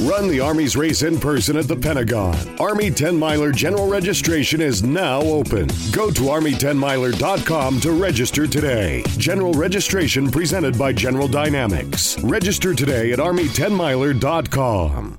Run the Army's race in person at the Pentagon. Army 10 Miler general registration is now open. Go to Army10miler.com to register today. General registration presented by General Dynamics. Register today at Army10miler.com.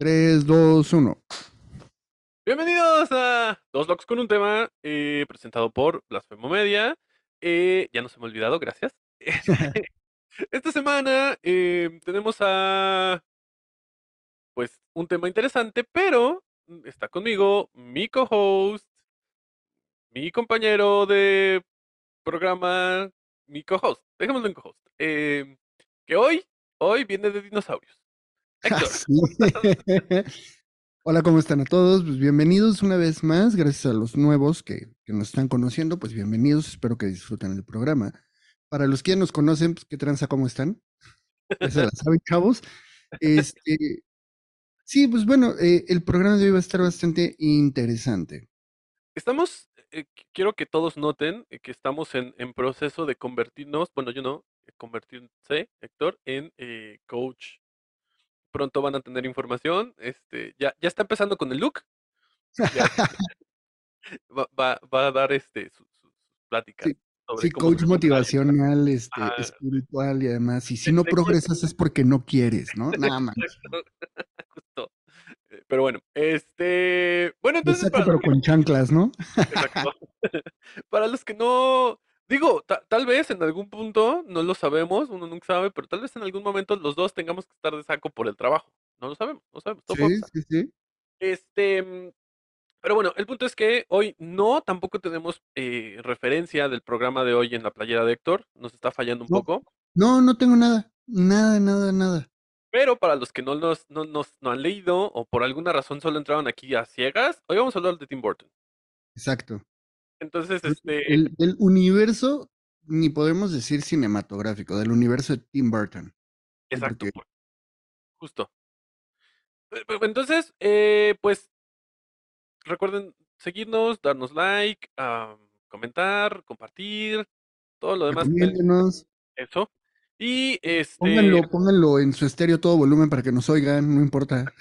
3, 2, 1. Bienvenidos a Dos Locos con un tema, eh, presentado por Blasfemo Media. Eh, ya no se me ha olvidado, gracias. Esta semana eh, tenemos a pues un tema interesante, pero está conmigo mi co-host, mi compañero de programa, mi co-host, dejémoslo en co-host, eh, que hoy, hoy viene de dinosaurios. Héctor. Hola, ¿cómo están a todos? Pues bienvenidos una vez más, gracias a los nuevos que, que nos están conociendo, pues bienvenidos, espero que disfruten el programa. Para los que ya nos conocen, pues qué tranza, ¿cómo están? Ya se la saben, chavos. Este, sí, pues bueno, eh, el programa de hoy va a estar bastante interesante. Estamos, eh, qu- quiero que todos noten eh, que estamos en, en proceso de convertirnos, bueno, yo no, convertirse, Héctor, en eh, coach. Pronto van a tener información. Este, ya, ya está empezando con el look. Ya va, va- va a dar este su- su- sus pláticas Sí, Sí, coach motivacional, este, espiritual y además, y si no progresas es porque no quieres, ¿no? Nada más. Justo. Eh, Pero bueno, este, bueno, entonces para pero que, con chanclas, ¿no? exacto. Para los que no, digo, ta- tal vez en algún punto, no lo sabemos, uno nunca sabe, pero tal vez en algún momento los dos tengamos que estar de saco por el trabajo. No lo sabemos, no sabemos, todo Sí, sí, sí. Este, mm, pero bueno, el punto es que hoy no, tampoco tenemos eh, referencia del programa de hoy en la playera de Héctor, nos está fallando un No, poco, no, no tengo nada. Nada, nada, nada. pero para los que no nos, no nos no han leído o por alguna razón solo entraron aquí a ciegas, hoy vamos a hablar de Tim Burton. Exacto. Entonces, este, El, el universo, ni podemos decir cinematográfico, del universo de Tim Burton. Exacto, porque justo. Entonces, eh, pues recuerden seguirnos, darnos like, comentar, compartir, todo lo demás. Eso. Y este, pónganlo, pónganlo en su estéreo todo volumen para que nos oigan, no importa.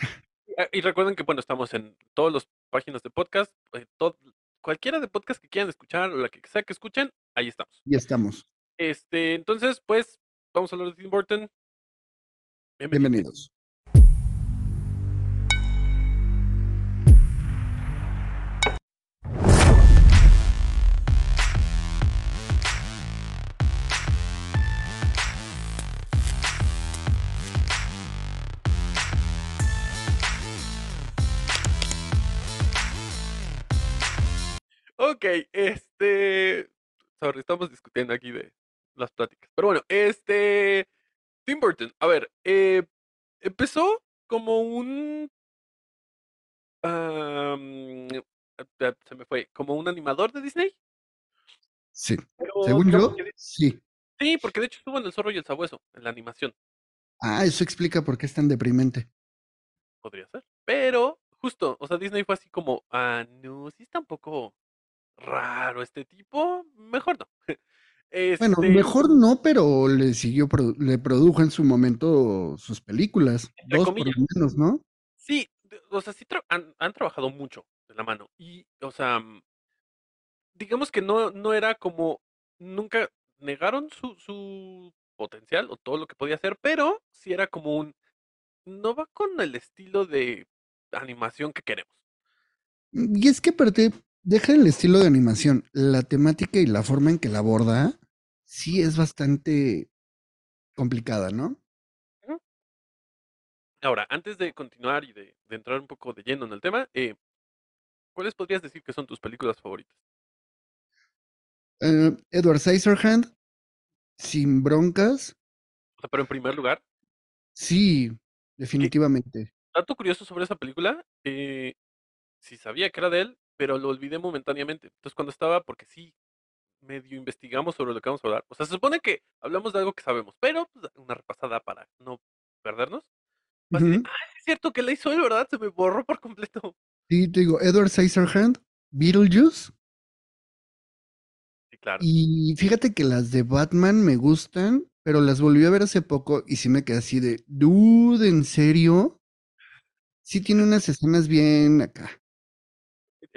ah, y recuerden que bueno, estamos en todas las páginas de podcast, eh, to- cualquiera de podcast que quieran escuchar, o la que sea que escuchen, ahí estamos. Ya estamos. Este, entonces, pues, vamos a hablar de Tim Burton. Bienvenidos. Bienvenidos. Ok, este. Sorry, estamos discutiendo aquí de las pláticas. Pero bueno, este. Tim Burton, a ver, eh, empezó como un. se me fue, como un animador de Disney. Sí. Pero Según yo, de- sí. sí, porque de hecho estuvo en El Zorro y el Sabueso, en la animación, Ah, eso explica por qué es tan deprimente. podría ser. Pero, justo, o sea, Disney fue así como, ah, no, sí está un poco raro este tipo, mejor no. Bueno, Este, mejor no, pero le siguió, le produjo en su momento sus películas, entre dos por lo menos, ¿no? Sí, o sea, sí tra- han, han trabajado mucho de la mano. Y, o sea, mm, digamos que no, no era como, nunca negaron su, su potencial o todo lo que podía hacer, pero sí era como un, no va con el estilo de animación que queremos. Y es que aparte, deja el estilo de animación, la temática y la forma en que la aborda, sí es bastante complicada, ¿no? Ahora, antes de continuar y de, de entrar un poco de lleno en el tema, eh, ¿cuáles podrías decir que son tus películas favoritas? Eh, Edward Scissorhand, sin broncas, O sea, pero en primer lugar, sí, definitivamente. Dato curioso sobre esa película, eh, sí sabía que era de él, pero lo olvidé momentáneamente. Entonces cuando estaba, porque sí, medio investigamos sobre lo que vamos a hablar. O sea, se supone que hablamos de algo que sabemos, pero pues, una repasada para no perdernos. Ah, es cierto que la hizo él, ¿verdad? Se me borró por completo. Sí, te digo, Edward Scissorhands, Beetlejuice. Sí, claro. Y fíjate que las de Batman me gustan, pero las volví a ver hace poco y sí me quedé así de, dude, ¿en serio? Sí tiene unas escenas bien acá.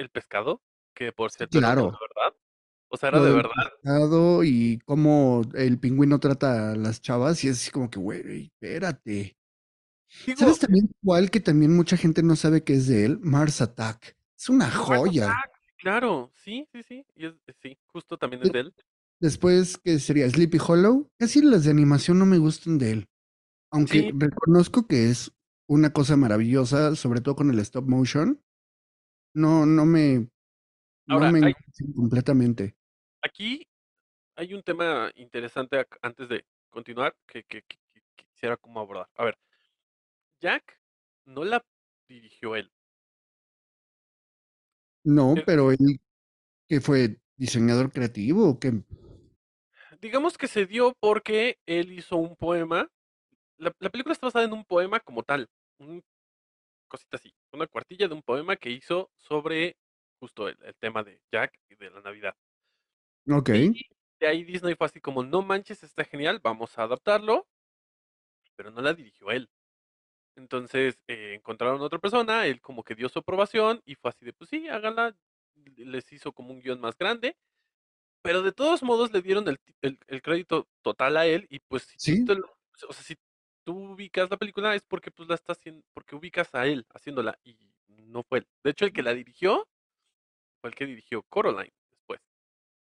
El pescado, que por cierto era de claro. verdad. O sea, era de verdad. pescado y cómo el pingüino trata a las chavas y es así como que, güey, espérate. Digo, ¿Sabes también cuál que también mucha gente no sabe que es de él? Mars Attack. Es una Mars joya. Attack, claro, sí, sí, sí. Y es, sí, justo también es De- él. Después, ¿qué sería? Sleepy Hollow. Casi las de animación no me gustan de él. Aunque Sí, reconozco que es una cosa maravillosa, sobre todo con el stop motion. No, no me, no ahora, me hay, completamente. aquí hay un tema interesante antes de continuar que, que- que- que- que quisiera como abordar. A ver, Jack no la dirigió él. No, Eh, pero él que fue diseñador creativo, que digamos que se dio porque él hizo un poema. La, la película está basada en un poema como tal. Un cosita así. Una cuartilla de un poema que hizo sobre justo el, el tema de Jack y de la Navidad. Ok, Y de ahí Disney fue así como, no manches, está genial, vamos a adaptarlo, pero no la dirigió él. Entonces eh, encontraron a otra persona, él como que dio su aprobación y fue así de, pues sí, háganla. Les hizo como un guion más grande, pero de todos modos le dieron el, el- el crédito total a él y pues si tú sí, te lo, o sea, si tú ubicas la película es porque pues la está haciendo, porque ubicas a él haciéndola y no fue él. De hecho, el que la dirigió fue el que dirigió Coraline después.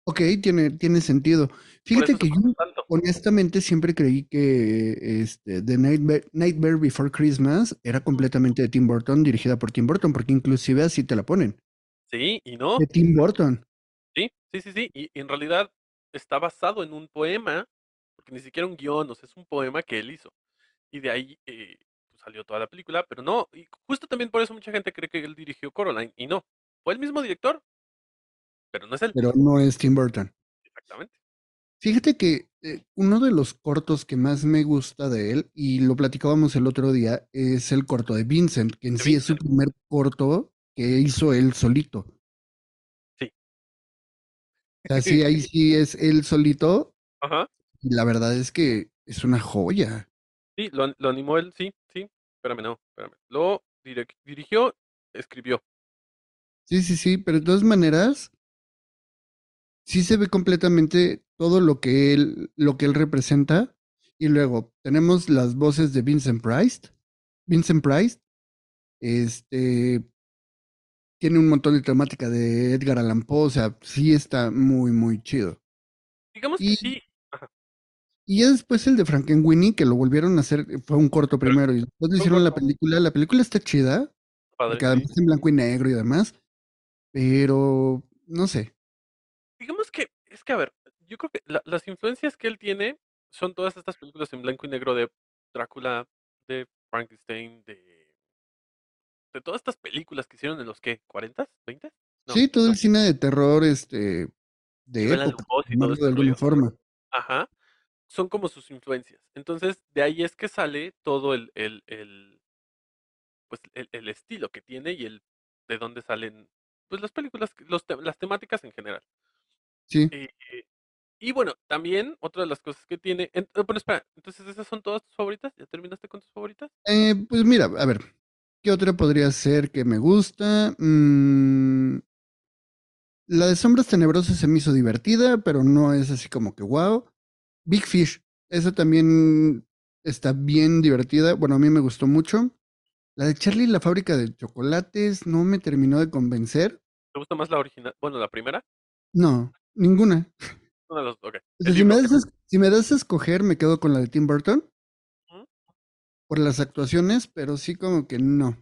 ok, tiene, tiene sentido. Fíjate que yo tanto. honestamente siempre creí que este, The Nightmare, Nightmare Before Christmas era completamente de Tim Burton, dirigida por Tim Burton, porque inclusive así te la ponen. Sí, y no. De Tim Burton. Sí, sí, sí, sí. Y en realidad está basado en un poema, porque ni siquiera un guion, o sea, es un poema que él hizo. Y de ahí eh, pues, salió toda la película, pero no. Y justo también por eso mucha gente cree que él dirigió Coraline, y no. Fue el mismo director, pero no es él. pero no es Tim Burton. Exactamente. Fíjate que eh, uno de los cortos que más me gusta de él, y lo platicábamos el otro día, es el corto de Vincent, que en sí es su primer corto que hizo él solito. Sí. O sea, sí, ahí sí es él solito, Ajá. y la verdad es que es una joya. Sí, lo, an- lo animó él, sí, sí. Espérame, no, espérame. Lo dirigió, escribió. Sí, sí, sí, pero de todas maneras, sí se ve completamente todo lo que él, lo que él representa. Y luego tenemos las voces de Vincent Price. Vincent Price, este, tiene un montón de temática de Edgar Allan Poe, o sea, sí está muy, muy chido. Digamos que sí. Y ya después el de Frankenweenie, que lo volvieron a hacer, fue un corto Pero primero, y después le hicieron la película. La película está chida, padre, porque sí. además en blanco y negro y demás, pero no sé. Digamos que, es que a ver, yo creo que la- las influencias que él tiene son todas estas películas en blanco y negro de Drácula, de Frankenstein, de, de todas estas películas que hicieron en los que, ¿40? ¿20? No, Sí, todo no, el cine de terror, este, de época, de alguna forma. Ajá, son como sus influencias. Entonces, de ahí es que sale todo el, el, el, pues, el, el estilo que tiene y el de dónde salen, pues, las películas, los, te- las temáticas en general. Sí. Eh, y bueno, también otra de las cosas que tiene. en- eh, bueno, espera, entonces esas son todas tus favoritas. ¿Ya terminaste con tus favoritas? Eh, pues mira, a ver, ¿qué otra podría ser que me gusta? Mm, la de Sombras Tenebrosas se me hizo divertida, pero no es así como que wow. Big Fish, esa también está bien divertida. Bueno, a mí me gustó mucho. La de Charlie y la fábrica de chocolates no me terminó de convencer. ¿Te gusta más la original? Bueno, la primera. No, ninguna. Una de los. Ok. O sea, El si me, das, a si me das a escoger, me quedo con la de Tim Burton por las actuaciones, pero sí como que no.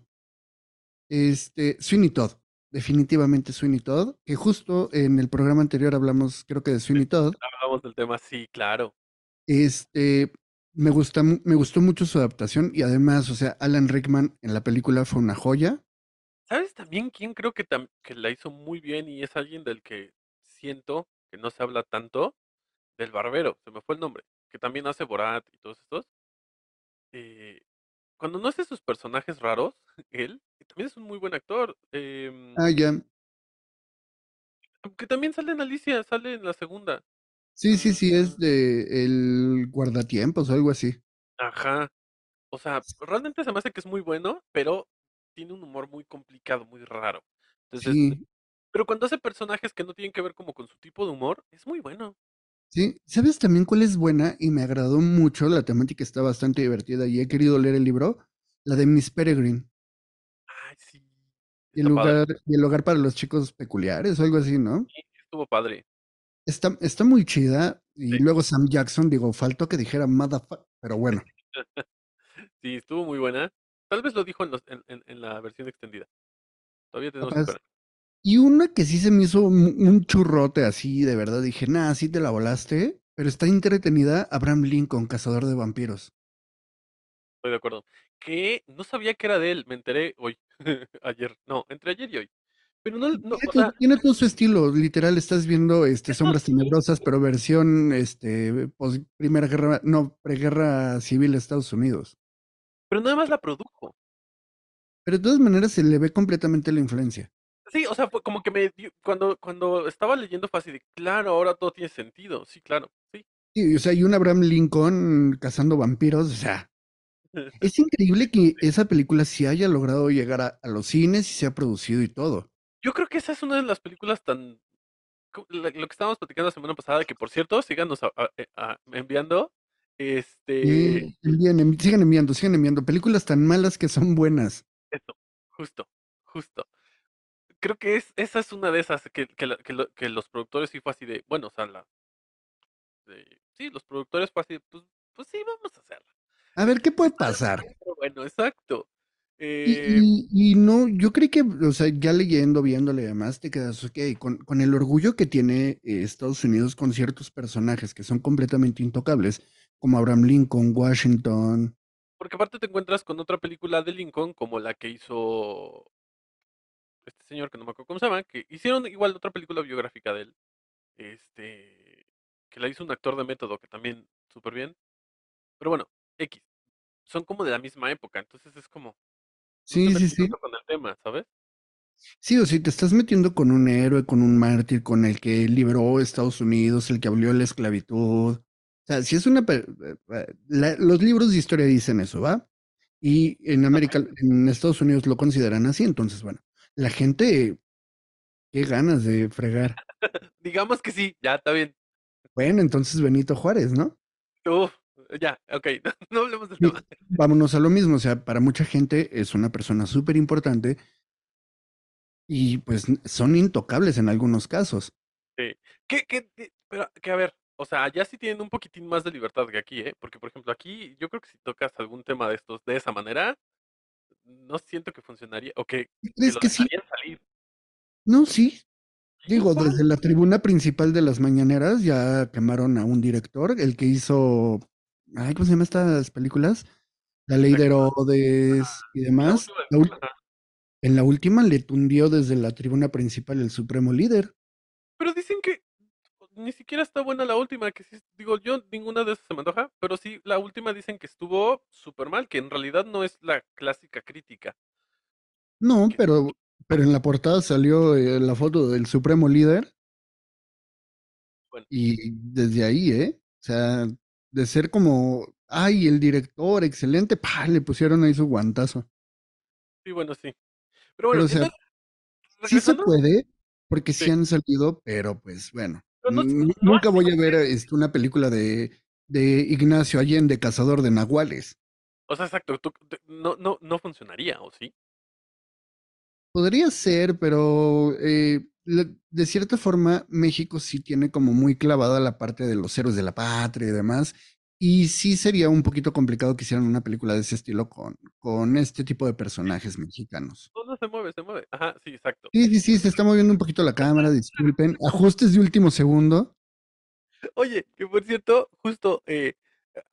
Este, Sweeney Todd, definitivamente Sweeney Todd, que justo en el programa anterior hablamos, creo que de Sweeney Todd. Hablamos del tema, sí, claro. Este, me gusta, me gustó mucho su adaptación y además, o sea, Alan Rickman en la película fue una joya. ¿Sabes también quién creo que, la hizo muy bien y es alguien del que siento que no se habla tanto? Del Barbero, se me fue el nombre, que también hace Borat y todos estos. eh, cuando no hace sus personajes raros, él también es un muy buen actor. em, Ah, ya. aunque también sale en Alicia, sale en la segunda. Sí, sí, Ah, sí, es de el guardatiempos o algo así. ajá. O sea, realmente se me hace que es muy bueno, pero tiene un humor muy complicado, muy raro. Entonces, Sí, pero cuando hace personajes que no tienen que ver como con su tipo de humor, es muy bueno. sí. ¿Sabes también cuál es buena? Y me agradó mucho, la temática está bastante divertida y he querido leer el libro, la de Miss Peregrine. Y el lugar, y el hogar para los chicos peculiares o algo así, ¿no? Sí, estuvo padre. Está, está muy chida. Y Sí, luego Sam Jackson, digo, faltó que dijera motherfucker, pero bueno, sí, estuvo muy buena. Tal vez lo dijo en, los- en, en- en la versión extendida. Todavía tenemos esperanza. Y una que sí se me hizo un, un churrote así, de verdad, dije, nah, sí te la volaste, pero está entretenida, Abraham Lincoln, cazador de vampiros. Estoy de acuerdo. Que no sabía que era de él, me enteré hoy, ayer, no, entre ayer y hoy. Pero no, no, Tiene o todo, sea, tiene todo su estilo, literal, estás viendo este, Sombras Tenebrosas, pero versión este, pos- Primera Guerra, no, preguerra civil de Estados Unidos. pero nada más la produjo. Pero de todas maneras se le ve completamente la influencia. Sí, o sea, fue como que me dio- cuando, cuando estaba leyendo fue así de, claro, ahora todo tiene sentido. Sí, claro, sí. Sí, o sea, y un Abraham Lincoln cazando vampiros, o sea, es increíble que esa película sí haya logrado llegar a, a los cines y se ha producido y todo. Yo creo que esa es una de las películas tan... Lo que estábamos platicando la semana pasada, que por cierto, síganos a- a- eh, enviando. Este... Sí, envíen, envi- sigan enviando, sigan enviando películas tan malas que son buenas. Eso, justo, justo. Creo que es, esa es una de esas que, que, la- que lo- que los productores sí fue así de, bueno, o sea, la, de- sí, los productores fue así de, pues, pues sí, vamos a hacerla. A ver, ¿qué puede pasar? bueno, exacto. Y, Eh, y, y no, yo creí que, o sea, ya leyendo, viéndole y demás, te quedas, ok, con, con el orgullo que tiene eh, Estados Unidos con ciertos personajes que son completamente intocables, como Abraham Lincoln, Washington. porque aparte te encuentras con otra película de Lincoln, como la que hizo este señor, que no me acuerdo cómo se llama, que hicieron igual otra película biográfica de él, este, que la hizo un actor de método, que también súper bien. Pero bueno, X, son como de la misma época, entonces es como, no Sí, sí, sí. con el tema, ¿sabes? Sí, o sí, te estás metiendo con un héroe, con un mártir, con el que liberó Estados Unidos, el que abolió la esclavitud. O sea, si es una... eh, eh, la- los libros de historia dicen eso, ¿va? Y en América, en Estados Unidos lo consideran así, entonces, bueno, la gente, qué ganas de fregar. Digamos que sí, ya está bien. Bueno, entonces Benito Juárez, ¿no? Uf, ya, ok, no, no hablemos del tema. vámonos a lo mismo, o sea, para mucha gente es una persona súper importante y pues son intocables en algunos casos. Sí. ¿Qué, qué, qué- pero, que a ver, o sea, allá sí tienen un poquitín más de libertad que aquí, ¿eh? Porque, por ejemplo, aquí yo creo que si tocas algún tema de estos de esa manera, no siento que funcionaría, o que, que ¿Crees que sí? salir. No, sí. Digo, desde la tribuna principal de las mañaneras ya quemaron a un director, el que hizo, ay, ¿cómo se llama estas películas? La ley de Herodes y demás. La en la última le tundió desde la tribuna principal el supremo líder. Pero dicen que ni siquiera está buena la última, que sí, digo, yo ninguna de esas se me antoja, pero sí, la última dicen que estuvo súper mal, que en realidad no es la clásica crítica. No, que- pero, pero en la portada salió eh, la foto del supremo líder Bueno. y desde ahí, ¿eh? O sea, de ser como, ay, el director, excelente, pa, le pusieron ahí su guantazo. Sí, bueno, sí. Pero bueno, Pero, o sea, entonces, sí se puede, porque sí Sí. han salido, pero pues bueno, no- no nunca voy a ver este, una película de, de Ignacio Allende, cazador de nahuales. o sea, exacto, tú- no, no, no funcionaría, ¿o sí? Podría ser, pero eh, de cierta forma México sí tiene como muy clavada la parte de los héroes de la patria y demás. Y sí sería un poquito complicado que hicieran una película de ese estilo con, con este tipo de personajes mexicanos. No, no se mueve, se mueve. Ajá, sí, exacto. Sí, sí, sí, se está moviendo un poquito la cámara, disculpen. Ajustes de último segundo. Oye, que por cierto, justo, eh,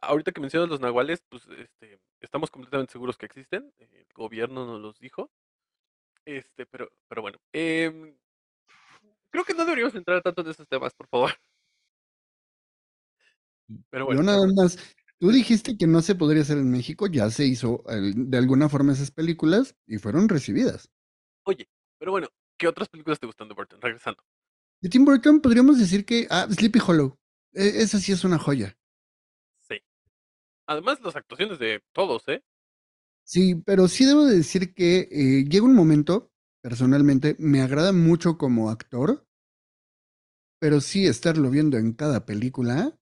ahorita que mencionas los nahuales, pues este, estamos completamente seguros que existen. El gobierno nos los dijo. Este, pero, pero bueno. em, creo que no deberíamos entrar tanto en esos temas, por favor. Pero Yo bueno, nada más, tú dijiste que no se podría hacer en México, ya se hizo de alguna forma esas películas y fueron recibidas. oye, pero bueno, ¿qué otras películas te gustan de Burton? Regresando. De Tim Burton podríamos decir que, ah, Sleepy Hollow, e- esa sí es una joya. Sí. Además, las actuaciones de todos, ¿eh? Sí, pero sí debo de decir que eh, llega un momento, personalmente, me agrada mucho como actor, pero sí estarlo viendo en cada película,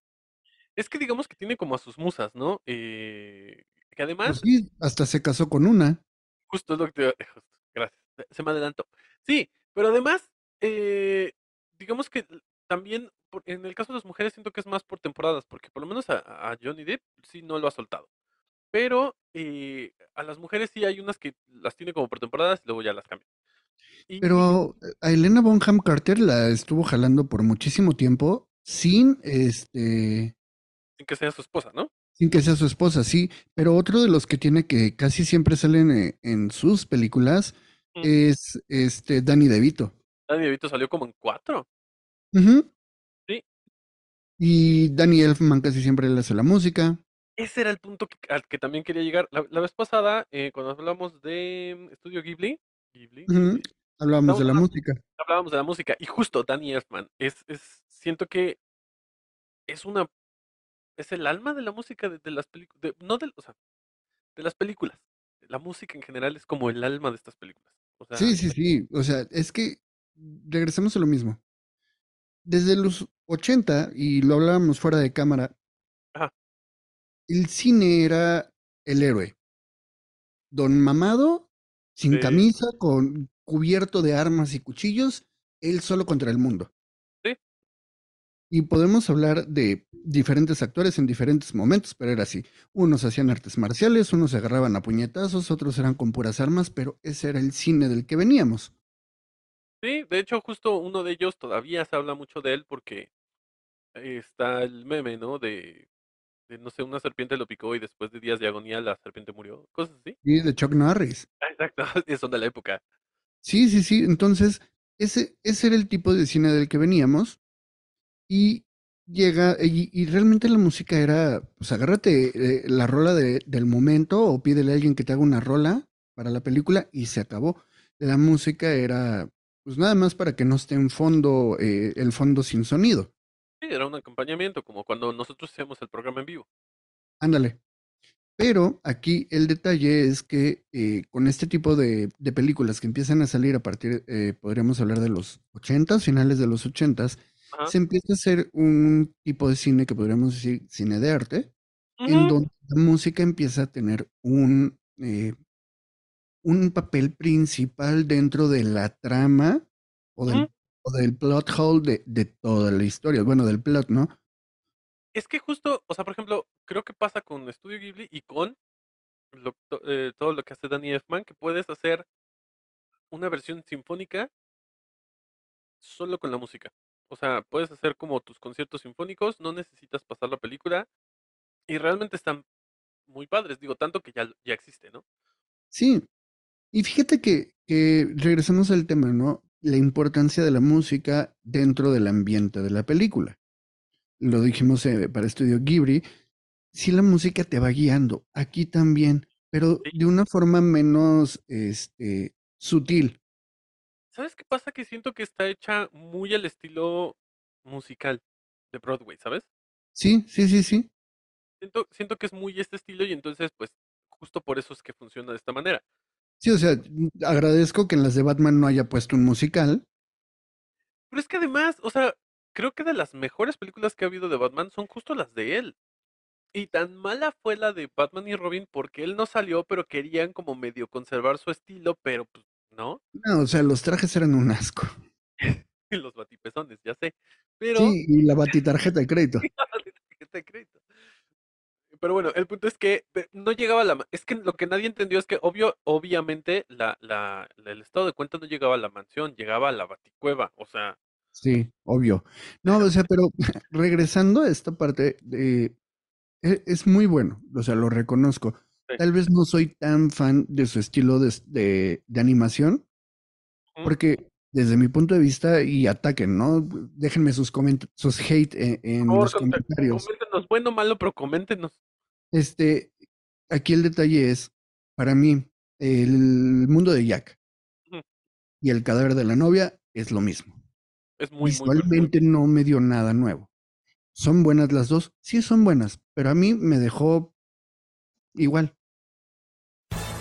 Es que digamos que tiene como a sus musas, ¿no? Eh, que pues además, sí, hasta se casó con una. justo es lo que te... justo, gracias, se- me adelantó. Sí, pero además, eh, digamos que también, en el caso de las mujeres, siento que es más por temporadas, porque por lo menos a, a Johnny Depp sí no lo ha soltado. Pero eh, a las mujeres sí hay unas que las tiene como por temporadas y luego ya las cambia. Pero a Elena Bonham Carter la estuvo jalando por muchísimo tiempo sin este sin que sea su esposa, ¿no? sin que sea su esposa, sí. Pero otro de los que tiene que casi siempre salen eh, en sus películas Mm. es este Danny DeVito. Danny DeVito salió como en cuatro. Sí. Y Danny Elfman casi siempre le hace la música. Ese era el punto que- al que también quería llegar. La, la vez pasada, eh, cuando hablamos de Estudio Ghibli, Ghibli, Hablábamos de la música. hablábamos de la música. Y justo Danny Elfman es, es, siento que es una, es el alma de la música de, de las películas, no de, o sea, de las películas. La música en general es como el alma de estas películas. O sea, Sí, sí, sí. O sea, es que regresamos a lo mismo. Desde los 80, y lo hablábamos fuera de cámara, Ajá. el cine era el héroe. Don Mamado, sin Sí. camisa, con cubierto de armas y cuchillos, él solo contra el mundo. Sí. Y podemos hablar de diferentes actores en diferentes momentos, pero era así. Unos hacían artes marciales, unos se agarraban a puñetazos, otros eran con puras armas, pero ese era el cine del que veníamos. Sí, de hecho, justo uno de ellos todavía se habla mucho de él porque está el meme, ¿no? De, de, no sé, una serpiente lo picó y después de días de agonía la serpiente murió. Cosas así. Y de Chuck Norris. Ah, Exacto, son de la época. Sí, sí, sí. Entonces, ese, ese era el tipo de cine del que veníamos. Y llega, y, y realmente la música era, pues agárrate eh, la rola de- del momento o pídele a alguien que te haga una rola para la película y se acabó. La música era, pues nada más para que no esté en fondo, eh, el fondo sin sonido. Sí, era un acompañamiento, como cuando nosotros hacemos el programa en vivo. Ándale. Pero aquí el detalle es que eh, con este tipo de, de películas que empiezan a salir a partir, eh, podríamos hablar de los 80, finales de los 80, Ajá. se empieza a hacer un tipo de cine que podríamos decir cine de arte, en donde la música empieza a tener un, eh, un papel principal dentro de la trama o del, del plot hole de, de toda la historia, bueno, del plot, ¿no? Es que justo, o sea, por ejemplo, creo que pasa con Estudio Ghibli y con lo- to- eh, todo lo que hace Danny Elfman, que puedes hacer una versión sinfónica solo con la música. O sea, puedes hacer como tus conciertos sinfónicos, no necesitas pasar la película y realmente están muy padres, digo, tanto que ya, ya existe, ¿no? Sí, y fíjate que, que regresamos al tema, ¿no? La importancia de la música dentro del ambiente de la película. Lo dijimos eh, para Estudio Ghibli, si la música te va guiando, aquí también, pero Sí. de una forma menos este, sutil. ¿Sabes qué pasa? Que siento que está hecha muy al estilo musical de Broadway, ¿sabes? Sí, sí, sí, sí. Siento, siento que es muy este estilo y entonces, pues, justo por eso es que funciona de esta manera. Sí, o sea, agradezco que en las de Batman no haya puesto un musical. Pero es que además, o sea, creo que de las mejores películas que ha habido de Batman son justo las de él. Y tan mala fue la de Batman y Robin porque él no salió, pero querían como medio conservar su estilo, pero pues no. No, o sea, los trajes eran un asco. Los batipezones, ya sé. Pero Sí, y la batitarjeta de crédito. tarjeta de crédito. Pero bueno, el punto es que pe- no llegaba a la... Es que lo que nadie entendió es que obvio, obviamente la, la, el estado de cuenta no llegaba a la mansión, llegaba a la baticueva. O sea, Sí, obvio. No, o sea, pero regresando a esta parte de e- es muy bueno, o sea, lo reconozco. Sí. Tal vez no soy tan fan de su estilo de, de- de animación, porque desde mi punto de vista, y ataquen, ¿no? Déjenme sus sus hate en, en los comentarios. coméntenos, bueno o malo, pero coméntenos. Este, aquí el detalle es, para mí, el mundo de Jack y el cadáver de la novia es lo mismo. Es muy, muy. Visualmente no me dio nada nuevo. ¿Son buenas las dos? Sí, son buenas, pero a mí me dejó igual.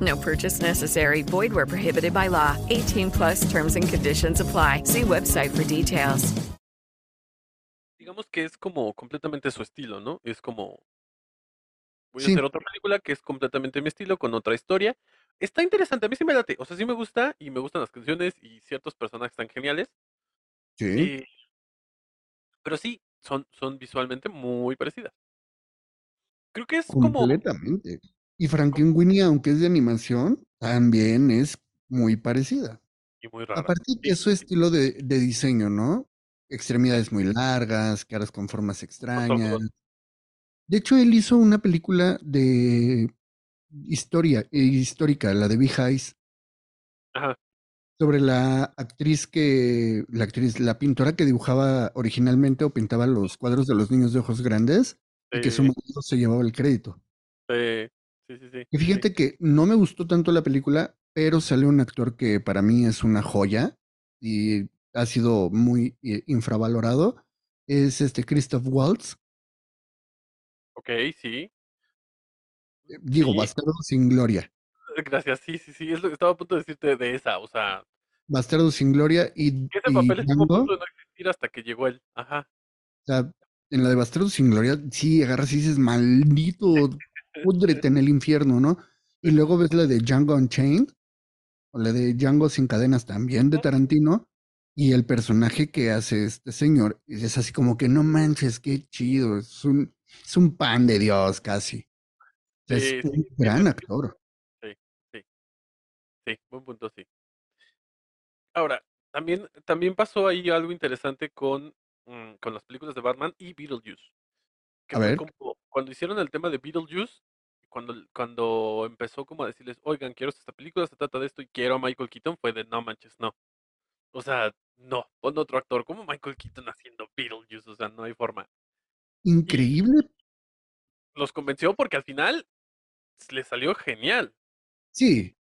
No purchase necessary. Void where prohibited by law. 18 plus terms and conditions apply. See website for details. Digamos que es como completamente su estilo, ¿no? Es como. Voy a hacer otra película que es completamente mi estilo, con otra historia. Está interesante, a mí sí me late. O sea, sí me gusta y me gustan las canciones y ciertos personajes tan geniales. Sí. eh, pero sí, son, son visualmente muy parecidas. Creo que es como. Completamente. Y Frankenweenie, aunque es de animación, también es muy parecida. Y muy rara. Aparte Sí, es su estilo de, de diseño, ¿no? Extremidades muy largas, caras con formas extrañas. De hecho, él hizo una película de historia, eh, histórica, la de Eyes, Ajá. sobre la actriz que, la actriz, la pintora que dibujaba originalmente o pintaba los cuadros de los niños de ojos grandes y que su marido se llevaba el crédito. sí, sí, sí, sí, Y sí. fíjate que no me gustó tanto la película, pero sale un actor que para mí es una joya y ha sido muy eh, infravalorado. Es este Christoph Waltz. Ok, sí. Eh, Digo, Sí. Bastardo sin Gloria. Gracias, sí, sí, sí. Es lo que estaba a punto de decirte de esa. O sea, Bastardo sin Gloria y, ese papel estuvo a punto de no existir hasta que llegó él. Ajá. O sea, en la de Bastardo sin Gloria, sí, agarras y dices, maldito, púdrete en el infierno, ¿no? Y luego ves la de Django Unchained, o la de Django sin cadenas también de. Tarantino, y el personaje que hace este señor es así como que no manches, qué chido, es un, es un pan de Dios casi. Sí, es sí, un sí, gran sí, actor. sí, sí, sí, buen punto, sí. Ahora, también, también pasó ahí algo interesante con, mm, con las películas de Batman y Beetlejuice. Que A ver, como cuando hicieron el tema de Beetlejuice, cuando, cuando empezó como a decirles, oigan, quiero esta película, se trata de esto y quiero a Michael Keaton, fue de no manches, no. O sea, no, pon otro actor, como Michael Keaton haciendo Beetlejuice, o sea, no hay forma. Y increíble, los convenció porque al final les salió genial. sí,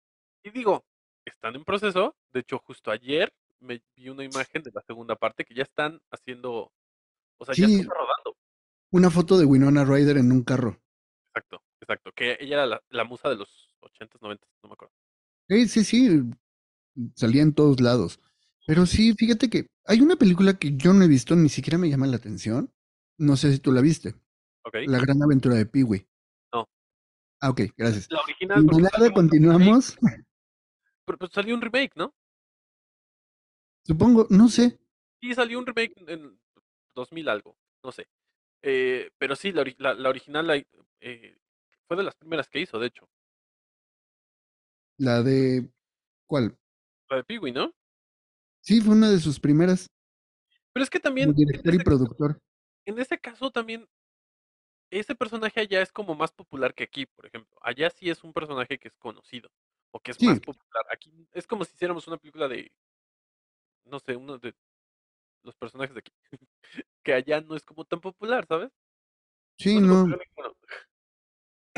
Y digo, están en proceso. De hecho, justo ayer me vi una imagen de la segunda parte que ya están haciendo, o sea, ya se sí, está rodando. Una foto de Winona Ryder en un carro. Exacto, exacto. Que ella era la, la musa de los 80s, 90s, no me acuerdo. Sí, sí, sí, salía en todos lados. Pero sí, fíjate que hay una película que yo no he visto, ni siquiera me llama la atención. No sé si tú la viste. ¿Ok? La gran aventura de Pee-wee. No. Ah, ok, gracias. La original, nada salió continuamos. pero pues salió un remake, ¿no? Supongo, no sé. Sí, salió un remake en 2000 algo, no sé. Eh, pero sí, la, ori- la, la original la- eh, fue de las primeras que hizo, de hecho. La de. ¿Cuál? La de Pee-wee, ¿no? Sí, fue una de sus primeras. Pero es que también, director y productor. en ese caso también, ese personaje allá es como más popular que aquí, por ejemplo. Allá sí es un personaje que es conocido, o que es más popular. Aquí es como si hiciéramos una película de, no sé, uno de los personajes de aquí, que allá no es como tan popular, ¿sabes? sí, No.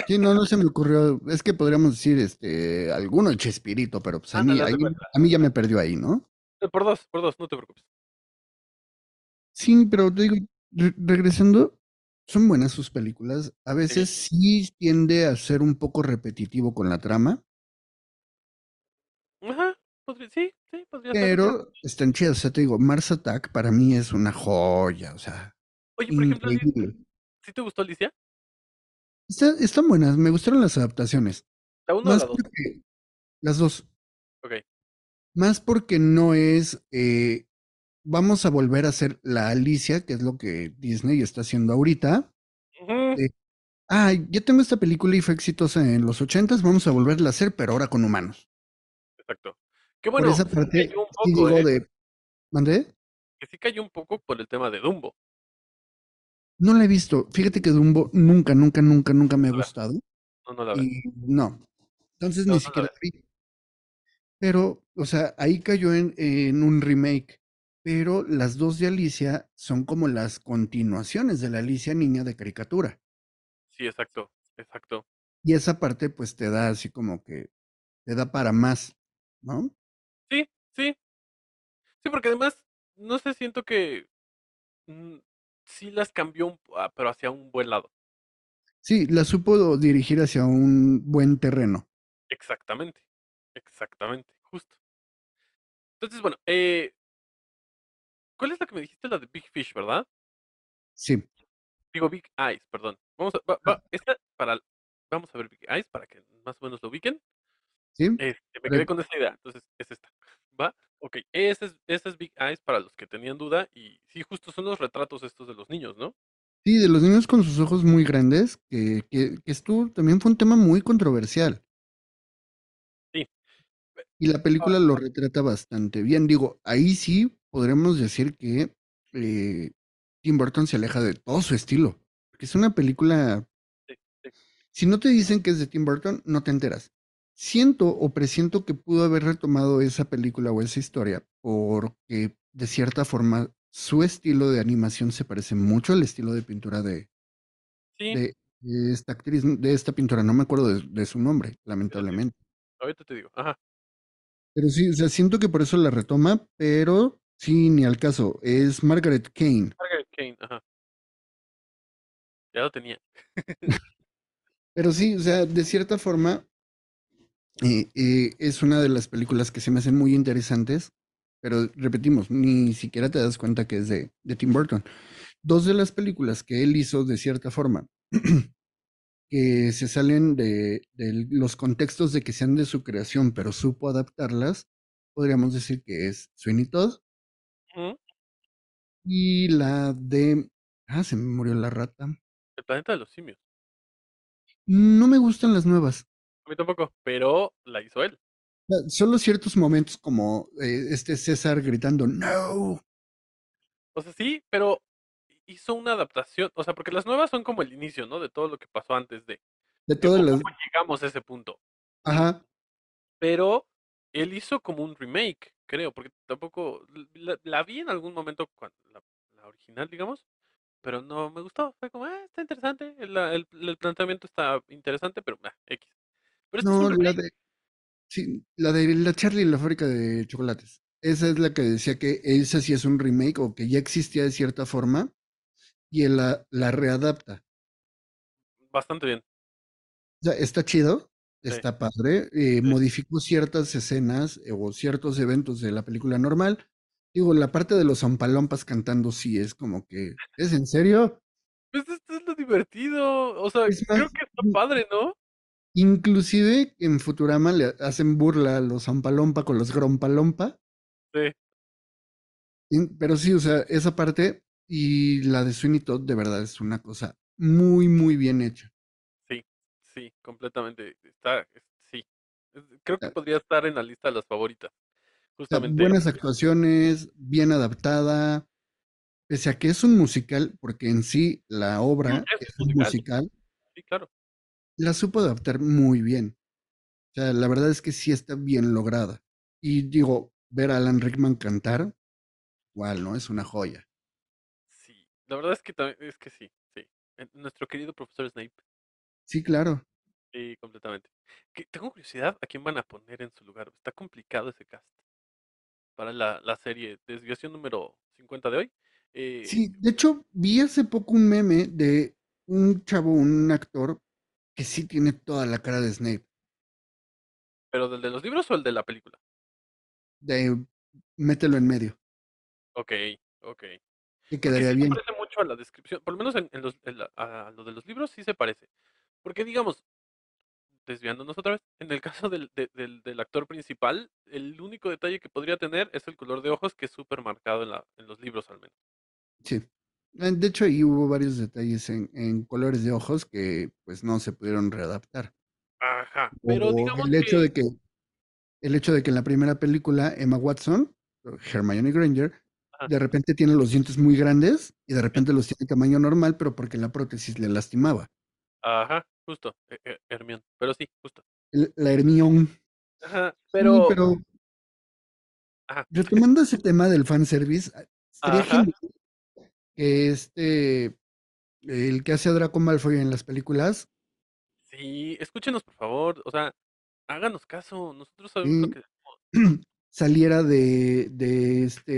Sí, no, no se me ocurrió. Es que podríamos decir, este, alguno de Chespirito, pero pues a mí, Ándale, ahí- a mí ya me perdió ahí, ¿no? Eh, Por dos, por dos, no te preocupes. Sí, pero te digo, re- regresando, son buenas sus películas. A veces sí tiende a ser un poco repetitivo con la trama, podría, sí, sí, podría ser. pero están chidas. O sea, te digo, Mars Attack para mí es una joya, o sea, Oye, por ejemplo, increíble. ¿sí te gustó Alicia? Está- están buenas, me gustaron las adaptaciones. ¿La uno o la dos? porque, las dos, Ok. más porque no es, eh, vamos a volver a hacer la Alicia, que es lo que Disney está haciendo ahorita. Eh, Ah, ya tengo esta película y fue exitosa en los ochentas, vamos a volverla a hacer, pero ahora con humanos. Exacto. Que Por bueno, esa sí parte, cayó un sí poco, digo ¿eh? de, ¿mandé? Que sí cayó un poco por el tema de Dumbo. No la he visto. Fíjate que Dumbo nunca, nunca, nunca, nunca me ha gustado. No, no la ves. Y no. Entonces No, ni no siquiera la vi. Pero, o sea, ahí cayó en, en un remake. Pero las dos de Alicia son como las continuaciones de la Alicia niña de caricatura. Sí, exacto, exacto. Y esa parte, pues, te da así como que te da para más, ¿no? Sí, sí. Sí, porque además, no sé, siento que mm, sí las cambió, un ah, pero hacia un buen lado. Sí, la supo dirigir hacia un buen terreno. Exactamente, exactamente, justo. Entonces, bueno, eh, ¿cuál es la que me dijiste? La de Big Fish, ¿verdad? Sí. Digo, Big Eyes, perdón. Vamos a, va- va- esta para, vamos a ver Big Eyes para que más o menos lo ubiquen. ¿Sí? Este, me quedé con esa idea, entonces es esta. ¿Va? Ok, esa es, Big Eyes para los que tenían duda y sí, justo son los retratos estos de los niños, ¿no? Sí, de los niños con sus ojos muy grandes, que, que, que estuvo, también fue un tema muy controversial. Sí. Y la película lo retrata bastante bien. Digo, ahí sí podremos decir que eh, Tim Burton se aleja de todo su estilo. Porque es una película. Sí, sí. Si no te dicen que es de Tim Burton, no te enteras. Siento o presiento que pudo haber retomado esa película o esa historia porque de cierta forma su estilo de animación se parece mucho al estilo de pintura de, Sí, de, de esta actriz, de esta pintora. No me acuerdo de, de su nombre, lamentablemente. ahorita te digo. Ajá. Pero sí, o sea, siento que por eso la retoma, pero sí, ni al caso. Es Margaret Kane. Margaret Kane, ajá. Ya lo tenía. Pero sí, o sea, de cierta forma, eh, eh, es una de las películas que se me hacen muy interesantes, pero repetimos, ni siquiera te das cuenta que es de, de Tim Burton. Dos de las películas que él hizo de cierta forma, que se salen de, de los contextos de que sean de su creación, pero supo adaptarlas, podríamos decir que es Sweeney Todd y la de... Ah, se me murió la rata. El planeta de los simios. No me gustan las nuevas. A mí tampoco, pero la hizo él. Solo ciertos momentos como eh, este César gritando, no. O sea, sí, pero hizo una adaptación. O sea, porque las nuevas son como el inicio, ¿no? De todo lo que pasó antes de. De de todas cómo las... llegamos a ese punto. Ajá. Pero él hizo como un remake, creo, porque tampoco. La, la vi en algún momento, cuando, la, la original, digamos. Pero no me gustó. Fue como, ah, está interesante. El, el- el planteamiento está interesante, pero ah, X. Pero es No, la de... Sí, la de la Charlie y la fábrica de chocolates. Esa es la que decía que esa sí es un remake o que ya existía de cierta forma y él la, la readapta. Bastante bien. O sea, está chido, Sí. está padre. eh, Sí. Modificó ciertas escenas eh, o ciertos eventos de la película normal. Digo, la parte de los zampalompas cantando sí es como que, ¿es en serio? Pues esto es lo divertido. O sea, Es creo que está mm, padre, ¿no? Inclusive en Futurama le hacen burla a los zampalompa con los grompalompa. Sí. Pero sí, o sea, esa parte y la de Sweeney Todd de verdad es una cosa muy, muy bien hecha. Sí, sí, completamente. Está, es- sí. Creo que Ah. podría estar en la lista de las favoritas. O sea, Justamente. buenas actuaciones, bien adaptada, pese a que es un musical, porque en sí la obra es es un musical. musical, Sí, claro. La supo adaptar muy bien. O sea, la verdad es que sí está bien lograda. Y digo, ver a Alan Rickman cantar, igual, ¿no? Es una joya. Sí. La verdad es que también, es que sí, sí. Nuestro querido profesor Snape. Sí, claro. Sí, completamente. Que tengo curiosidad a quién van a poner en su lugar. Está complicado ese cast. Para la, la serie Desviación número 50 de hoy. Eh, Sí, de hecho, vi hace poco un meme de un chavo, un actor, que sí tiene toda la cara de Snape. ¿Pero del de los libros o el de la película? De mételo en medio, Ok, ok. que quedaría sí se bien. parece mucho a la descripción. Por lo menos en, en los, en la- a lo de los libros sí se parece. Porque digamos, desviándonos otra vez, en el caso del, de- del, del actor principal, el único detalle que podría tener es el color de ojos, que es súper marcado en, la, en los libros al menos. Sí. Eh, De hecho, ahí hubo varios detalles en, en colores de ojos que pues no se pudieron readaptar. Ajá, pero O digamos el hecho de que, el hecho de que en la primera película Emma Watson, o Hermione Granger, Ajá. de repente tiene los dientes muy grandes y de repente los tiene tamaño normal, pero porque la prótesis le lastimaba. Ajá, justo, eh, eh, Hermione, pero sí, justo. El- la Hermione. Ajá, Sí, pero... pero Ajá, retomando ese tema del fanservice, estaría Ajá. genial este, el que hace a Draco Malfoy en las películas, sí, escúchenos por favor, o sea, háganos caso, nosotros sabemos lo que decimos. saliera de, de este,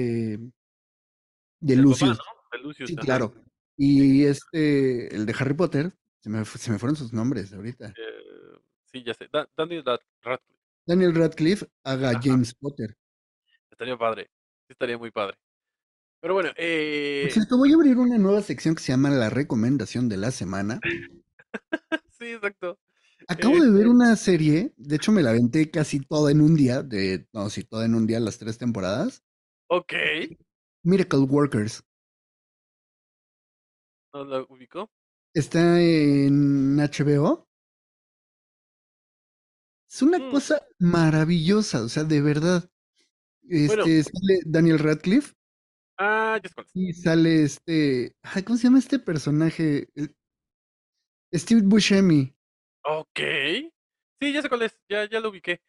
de papá, Lucius. ¿no? De Lucius, Sí, ajá. claro. Y este, el de Harry Potter, se me, se me fueron sus nombres ahorita. Eh, sí, ya sé, Da- Daniel Rad- Radcliffe, Daniel Radcliffe haga Ajá. James Potter. estaría padre, estaría muy padre. Pero bueno, eh... cierto, voy a abrir una nueva sección que se llama La Recomendación de la Semana. sí, exacto. Acabo de ver Este, una serie, de hecho me la aventé casi toda en un día, de, no, sí, toda en un día, las tres temporadas. Ok, Miracle Workers. ¿no lo ubicó? Está en HBO. Es una Mm, cosa maravillosa, o sea, de verdad. Bueno, Este, sale Daniel Radcliffe ah, ya sé cuál es. y sale este, ay, ¿cómo se llama este personaje? El- Steve Buscemi. Ok, sí, ya sé cuál es, ya, ya lo ubiqué.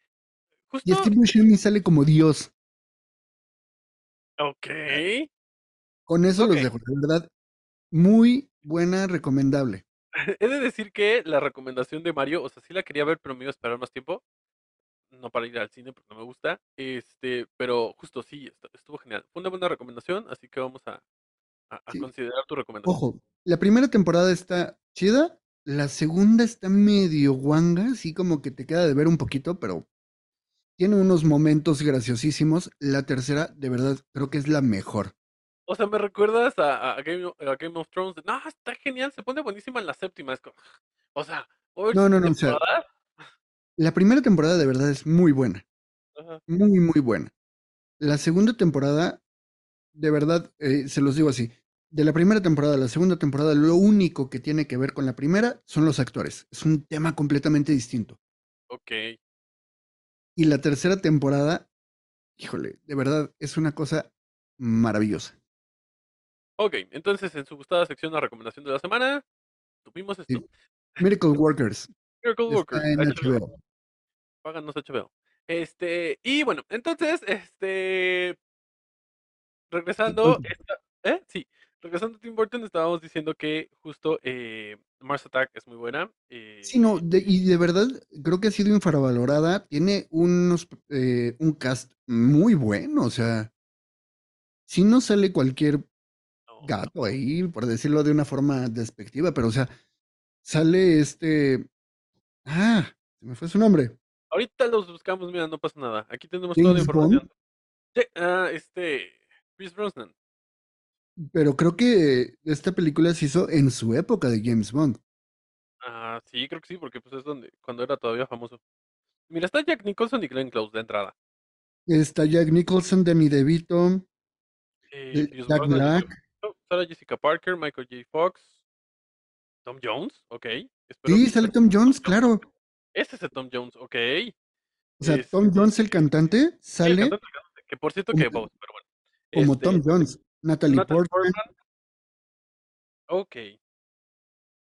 Y Justo, Steve Buscemi sale como Dios. ok, Con eso los dejo, de verdad. Muy buena, recomendable. He de decir que la recomendación de Mario, o sea, sí la quería ver, pero me iba a esperar más tiempo. No para ir al cine porque no me gusta. Este, pero justo sí, estu- estuvo genial. Fue una buena recomendación, así que vamos a, a- a Sí. considerar tu recomendación. Ojo, la primera temporada está chida, la segunda está medio guanga, así como que te queda de ver un poquito, pero tiene unos momentos graciosísimos. La tercera, de verdad, creo que es la mejor. O sea, me recuerdas a, a Game, of, a Game of Thrones. No, está genial, se pone buenísima en la séptima. Es como, o sea, ¿voy a ver No, no, no, o sea? La primera temporada de verdad es muy buena, Ajá. muy, muy buena. La segunda temporada, de verdad, eh, se los digo así, de la primera temporada a la segunda temporada, lo único que tiene que ver con la primera son los actores. Es un tema completamente distinto. Ok. Y la tercera temporada, híjole, de verdad, es una cosa maravillosa. Ok, entonces en su gustada sección de recomendación de la semana, tuvimos esto. Sí. Miracle Workers Miracle está Workers, en HBO. Páganos HBO. Este, y bueno, entonces, este, regresando, esta- ¿eh? Sí, regresando a Tim Burton, estábamos diciendo que justo eh, Mars Attack es muy buena. Sí, no, eh, de- y de verdad creo que ha sido infravalorada. Tiene unos, eh, un cast muy bueno, o sea, si no sale cualquier gato ahí, por decirlo de una forma despectiva, pero o sea, sale este, ah, se me fue su nombre, Ahorita los buscamos, mira, no pasa nada. Aquí tenemos toda la información. Sí, ah, este, Chris Brosnan. pero creo que esta película se hizo en su época de James Bond. Ah, sí, creo que sí, porque pues es donde, cuando era todavía famoso. Mira, está Jack Nicholson y Glenn Close de entrada. Está Jack Nicholson, Danny DeVito, Eh, el- Pierce Jack Black. Sarah Jessica Parker, Michael J. Fox, Tom Jones, ok. Espero Sí, sale Tom Jones, claro. Ese es el Tom Jones, ok. O sea, Este, Tom Jones, el cantante, el sale cantante, el cantante, que por cierto como- que voz, pero bueno. como Este, Tom Jones. Natalie Natalie Portman. Portman. Ok.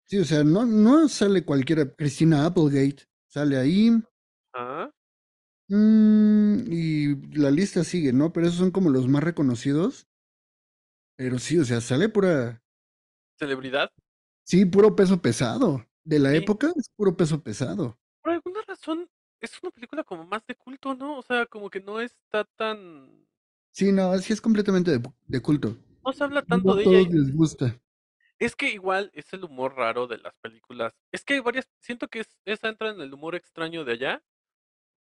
Sí, o sea, no, no sale cualquiera. Christina Applegate sale ahí. Ah, mm, y la lista sigue, ¿no? Pero esos son como los más reconocidos. Pero sí, o sea, sale pura. celebridad. Sí, puro peso pesado. de la Sí. época es puro peso pesado. Razón, es una película como más de culto, ¿no? O sea, como que no está tan... Sí, no, así es completamente de, de culto. No se habla tanto de ella. todos y- les gusta. Es que igual es el humor raro de las películas. Es que hay varias... Siento que es- esa entra en el humor extraño de allá.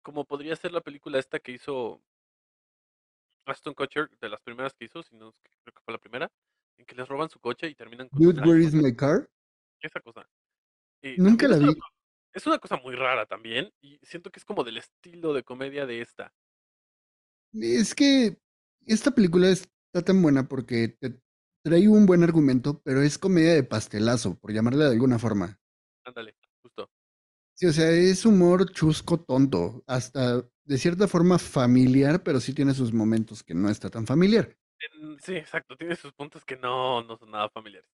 Como podría ser la película esta que hizo Aston Kutcher, de las primeras que hizo, si no creo que fue la primera, en que les roban su coche y terminan con Dude, where is my car? esa cosa. Y Nunca la vi. Es una cosa muy rara también, y siento que es como del estilo de comedia de esta. Es que esta película está tan buena porque te trae un buen argumento, pero es comedia de pastelazo, por llamarla de alguna forma. Ándale, justo. Sí, o sea, es humor chusco tonto, hasta de cierta forma familiar, pero sí tiene sus momentos que no está tan familiar. Sí, exacto, tiene sus puntos que no, no son nada familiares.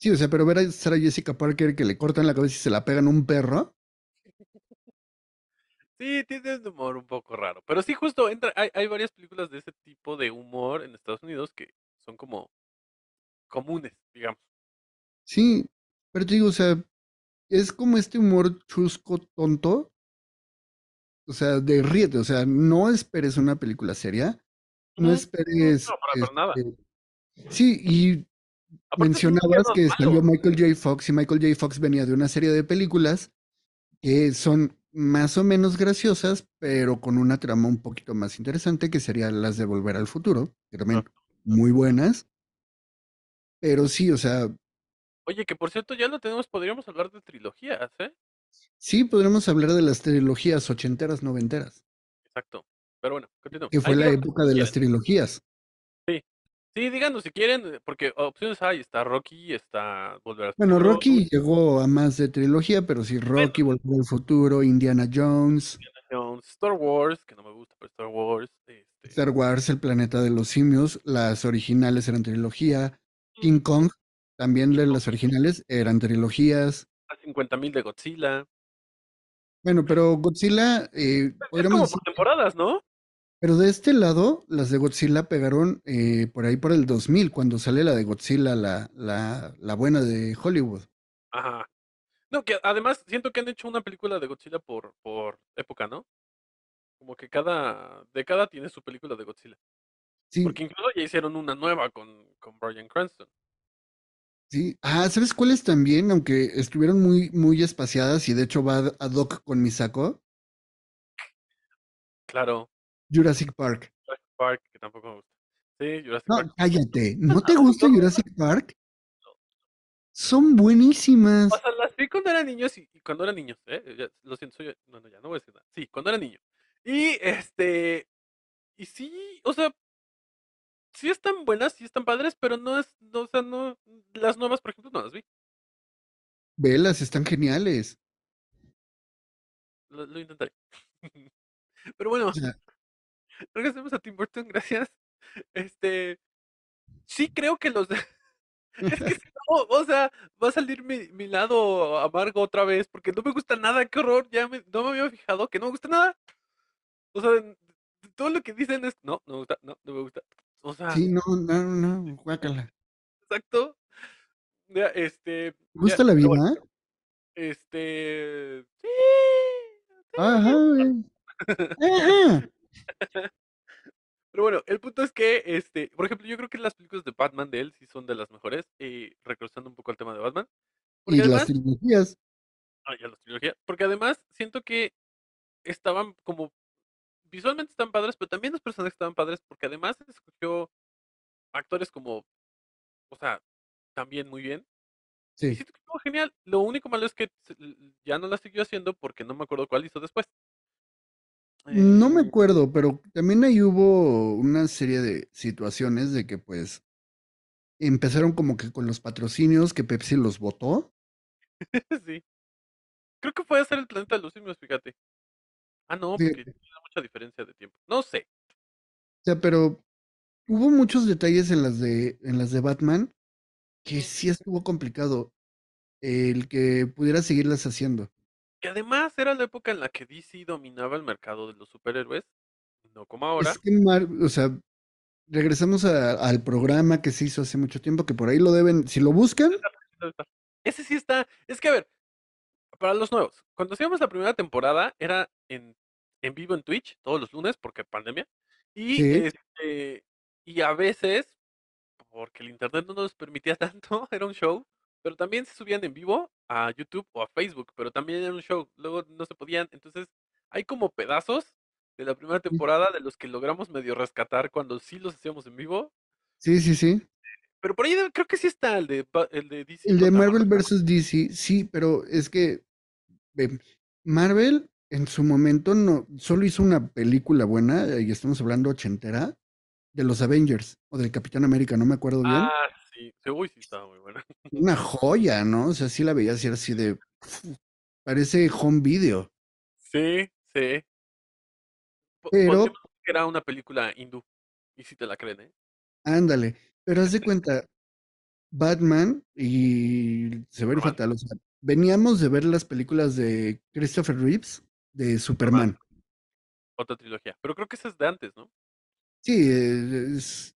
Sí, o sea, pero ver a Sarah Jessica Parker que le cortan la cabeza y se la pegan a un perro, Sí, tiene un humor un poco raro. Pero sí, justo entra, hay, hay varias películas de ese tipo de humor en Estados Unidos que son como comunes, digamos. sí, pero te digo, o sea, es como este humor chusco tonto, o sea, de ríete, o sea, no esperes una película seria, no esperes, No, para, para nada. este, sí, y Aparte mencionabas que malo. salió Michael J. Fox y Michael J. Fox venía de una serie de películas que son más o menos graciosas, pero con una trama un poquito más interesante, que serían las de Volver al Futuro, que también muy buenas. Pero sí, o sea, Oye, que por cierto ya lo tenemos, podríamos hablar de trilogías, ¿eh? sí podremos hablar de las trilogías ochenteras, noventeras, Exacto. Pero bueno, continuamos. que fue Ahí la época de las trilogías. Sí, díganos si quieren, eh, porque opciones hay, está Rocky, está Volver al Bueno, Futuro, Rocky llegó a más de trilogía, pero sí, Rocky, Volver al Futuro, Indiana Jones, Jones, Star Wars, que no me gusta, pero Star Wars, este, Star Wars, El planeta de los simios, las originales eran trilogía, King Kong, también de las originales eran trilogías. a 50.000 de Godzilla. Bueno, pero Godzilla, eh, Es podríamos como por temporadas, ¿no? Pero de este lado, las de Godzilla pegaron eh, por ahí por el 2000, cuando sale la de Godzilla, la, la, la buena de Hollywood. Ajá. No, que además siento que han hecho una película de Godzilla por, por época, ¿no? Como que cada década tiene su película de Godzilla. Sí, Porque incluso ya hicieron una nueva con, con Bryan Cranston. sí. Ah, ¿sabes cuáles también? Aunque estuvieron muy, muy espaciadas y de hecho va ad hoc con mi saco, Claro, Jurassic Park. Jurassic Park, que tampoco me gusta. Sí, Jurassic No, Park. cállate, ¿no te gusta Jurassic Park? Son buenísimas. O sea, las vi cuando era niño y, y cuando era niño, ¿eh? Ya, lo siento, soy... No, no, ya no voy a decir nada. Sí, cuando era niño. Y este... Y sí, o sea... Sí están buenas, sí están padres, pero no es... No, o sea, no... Las nuevas, por ejemplo, no las vi. Velas, están geniales. Lo, lo intentaré. pero bueno, O sea, regresemos a Tim Burton, gracias. Este... Sí creo que los... Es que si no, o sea, va a salir mi, mi lado amargo otra vez, porque no me gusta nada, qué horror, ya me- no me había fijado que no me gusta nada. O sea, todo lo que dicen es, no, no me gusta, no, no me gusta. O sea, sí, no, no, no, guácala. exacto. Ya, este, ¿Te gusta ya, la vida? bueno, este, sí, Ajá. Ajá. Pero bueno, el punto es que, este, por ejemplo, yo creo que las películas de Batman de él sí son de las mejores, y regresando un poco al tema de Batman, porque Y además, las trilogías. ah, ya las trilogías, porque además siento que estaban como visualmente están padres, pero también los personajes estaban padres porque además escogió actores como, o sea, también muy bien. Y Sí. siento que estuvo genial. Lo único malo es que ya no la siguió haciendo porque no me acuerdo cuál hizo después. No me Eh, acuerdo, pero también ahí hubo una serie de situaciones de que pues empezaron como que con los patrocinios que Pepsi los votó. sí. Creo que fue a hacer el planeta de los simios, fíjate. Ah, no, porque tiene mucha diferencia de tiempo. No sé. O sea, pero hubo muchos detalles en las de, en las de Batman que sí estuvo complicado el que pudiera seguirlas haciendo. Que además era la época en la que DC dominaba el mercado de los superhéroes, no como ahora. Es que, Mar- o sea, regresamos a- al programa que se hizo hace mucho tiempo, que por ahí lo deben, si lo buscan, Ese sí está. Es que a ver, para los nuevos, cuando hacíamos la primera temporada era en, en vivo en Twitch, todos los lunes, porque pandemia. Y, Sí. este, y a veces, porque el internet no nos permitía tanto, era un show, pero también se subían en vivo a YouTube o a Facebook, pero también era un show. Luego no se podían. Entonces, hay como pedazos de la primera temporada de los que logramos medio rescatar cuando sí los hacíamos en vivo. Sí, sí, sí. Pero por ahí creo que sí está el de, el de DC. El de Marvel vs. DC, sí, pero es que ve, Marvel en su momento no solo hizo una película buena, y estamos hablando ochentera, de los Avengers o del Capitán América, no me acuerdo bien. Ah, sí. sí, Uy, sí, estaba muy buena. Una joya, ¿no? O sea, sí la veía así, así de. Parece home video. Sí, sí. Pero- era una película hindú. Y si te la creen, ¿eh? Ándale. Pero haz de cuenta, Batman y se ve Superman. fatal. O sea, veníamos de ver las películas de Christopher Reeves de Superman. Otra trilogía. Pero creo que esa es de antes, ¿no? Sí, eh, es- Es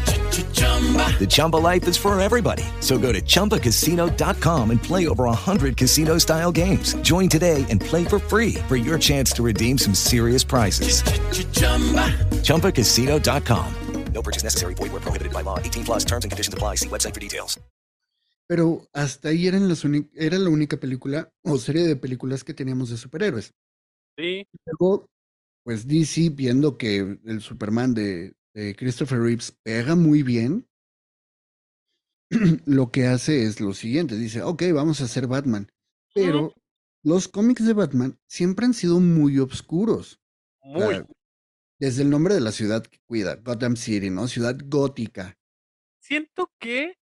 The Chumba life is for everybody. So go to ChumbaCasino.com and play over 100 casino style games. Join today and play for free for your chance to redeem some serious prizes. ChumbaCasino.com. No purchase necessary. Void where prohibited by law. 18 plus terms and conditions apply. See website for details. Pero hasta ahí eran las era la única película o serie de películas que teníamos de superhéroes. Sí, Luego, pues DC, viendo que el Superman de, de Christopher Reeves pega muy bien, lo que hace es lo siguiente, dice, ok, vamos a hacer Batman. Pero los cómics de Batman siempre han sido muy oscuros. muy. sea, Desde el nombre de la ciudad que cuida, Gotham City, ¿no? Ciudad gótica. Siento que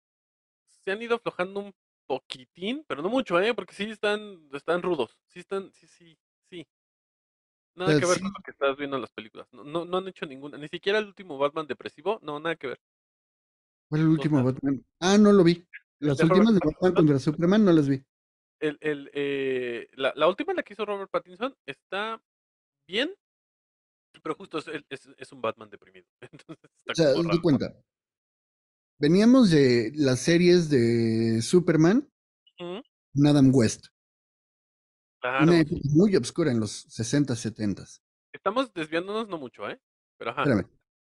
se han ido aflojando un poquitín, pero no mucho, ¿eh? Porque sí están, están rudos. Sí están, sí, sí. Nada que ver sí. con lo que estás viendo en las películas. No, no, no han hecho ninguna, ni siquiera el último Batman depresivo, no, nada que ver. ¿Cuál es el último Batman? Ah, no lo vi. Las últimas de Batman contra Superman no las vi. El, el, eh, la, la última, la que hizo Robert Pattinson, está bien, pero justo es, es, es un Batman deprimido. Entonces está O sea, como raro. cuenta. Veníamos de las series de Superman, con Adam West. Claro. Una época muy obscura en los 60, 70. Estamos desviándonos no mucho, ¿eh? Pero ajá. Espérame.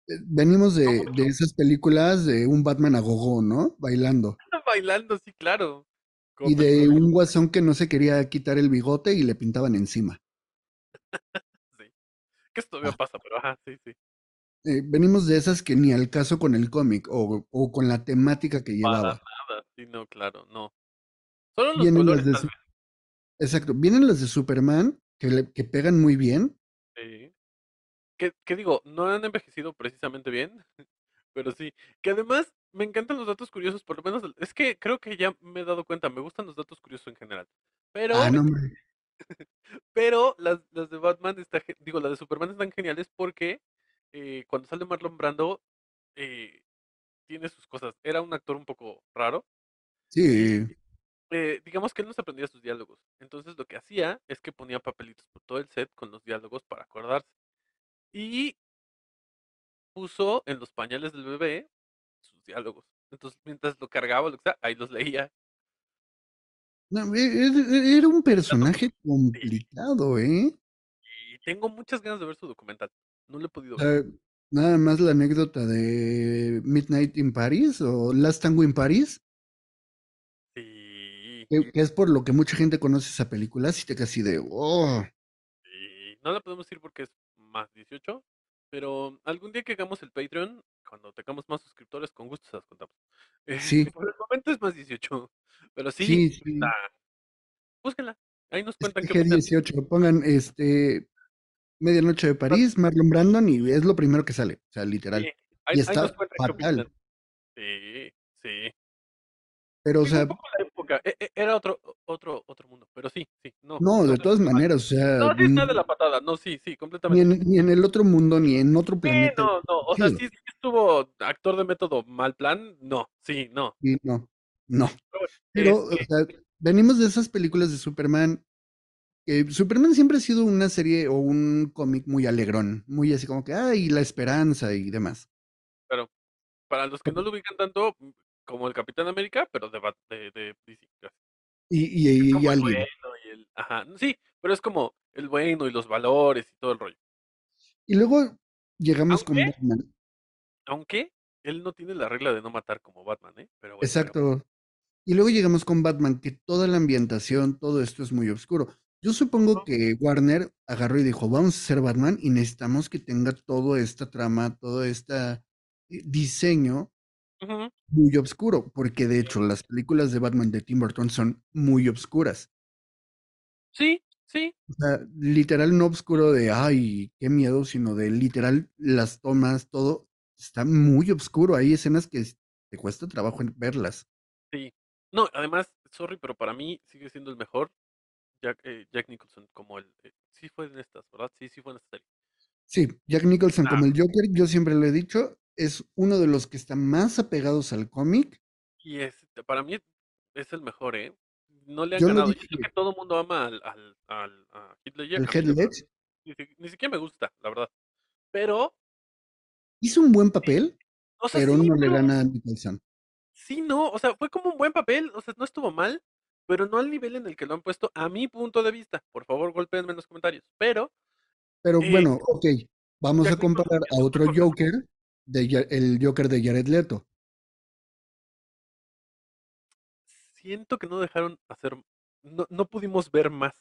Eh, Venimos de, de esas películas de un Batman a gogo, ¿no? Bailando. Bailando, sí, claro. Como Y de un guasón que no se quería quitar el bigote y le pintaban encima. sí. Que esto todavía Ah. pasa, pero ajá, sí, sí. Eh, venimos de esas que ni al caso con el cómic o, o con la temática que Para llevaba. nada, sí, no, claro, no. Solo los colores, de Exacto. Vienen las de Superman que, le- que pegan muy bien. sí. Que, que digo, no han envejecido precisamente bien, pero sí. Que además me encantan los datos curiosos, por lo menos, es que creo que ya me he dado cuenta, me gustan los datos curiosos en general. Pero, Ah, no, pero las, las de Batman, está, digo, las de Superman están geniales porque eh, cuando sale Marlon Brando, eh, tiene sus cosas. Era un actor un poco raro. Sí. Eh, digamos que él no se aprendía sus diálogos. Entonces lo que hacía es que ponía papelitos por todo el set con los diálogos para acordarse. Y puso en los pañales del bebé sus diálogos. Entonces mientras lo cargaba, lo que sea, ahí los leía. No, e- e- era un personaje complicado, ¿eh? Y tengo muchas ganas de ver su documental. No lo he podido ver. sea, nada más la anécdota de Midnight in Paris o Last Tango in Paris, que, que es por lo que mucha gente conoce esa película, así te casi de, oh, sí. No la podemos decir porque es más 18. Pero algún día que hagamos el Patreon, cuando tengamos más suscriptores, con gusto se las contamos. Eh, Sí. por el momento es más 18. Pero sí, Sí, sí. está, búsquenla. Ahí nos cuentan opinan. G18, pongan este Medianoche de París, Marlon Brandon y es lo primero que sale, o sea, literal. Sí, ahí, Y está fatal. Sí, sí. Pero, o Sí, sea, un poco la época. e- e- Era otro, otro, otro mundo. Pero sí, sí. No, no, de todas maneras, o sea, no, sí está de la patada. No, sí, sí, ni completamente. en, ni en el otro mundo, ni en otro Sí, planeta. no, no. O sea, sí, sí estuvo actor de método mal plan. No, sí, no. Y no, no. Pero o este, sea, venimos de esas películas de Superman. Superman siempre ha sido una serie o un cómic muy alegrón, muy así como que, ay, la esperanza y demás. pero para los que no lo ubican tanto, como el Capitán América, pero de, de, de DC. Y, y, y el bueno y el. Ajá. Sí, pero es como el bueno y los valores y todo el rollo. Y luego llegamos con Batman. aunque él no tiene la regla de no matar como Batman, ¿eh? Pero bueno, Exacto. Y luego llegamos con Batman, que toda la ambientación, todo esto es muy oscuro. Yo supongo que Warner agarró y dijo, vamos a hacer Batman y necesitamos que tenga toda esta trama, todo este diseño Muy oscuro, porque de hecho las películas de Batman de Tim Burton son muy oscuras. Sí, sí. O sea, literal no oscuro de, ay, qué miedo, sino de literal las tomas, todo está muy oscuro. Hay escenas que te cuesta trabajo en verlas. Sí. No, además, sorry, pero para mí sigue siendo el mejor Jack, eh, Jack Nicholson, como el... eh, sí fue en estas, ¿verdad? Sí, sí fue en esta serie. Sí, Jack Nicholson Ah, como el Joker, yo siempre lo he dicho, es uno de los que están más apegados al cómic. y es, para mí es el mejor, ¿eh? No le han Yo ganado. Yo sé dije, que todo el mundo ama al, al, al a el Ledger ni, ni siquiera me gusta, la verdad. Pero, hizo un buen papel, o sea, pero sí, no le gana a Nicholson. sí, no, o sea, fue como un buen papel, o sea, no estuvo mal, pero no al nivel en el que lo han puesto a mi punto de vista. Por favor, golpeenme en los comentarios. Pero, Pero eh, bueno, ok, vamos a comparar a otro Joker, de, el Joker de Jared Leto. siento que no dejaron hacer, no, no pudimos ver más.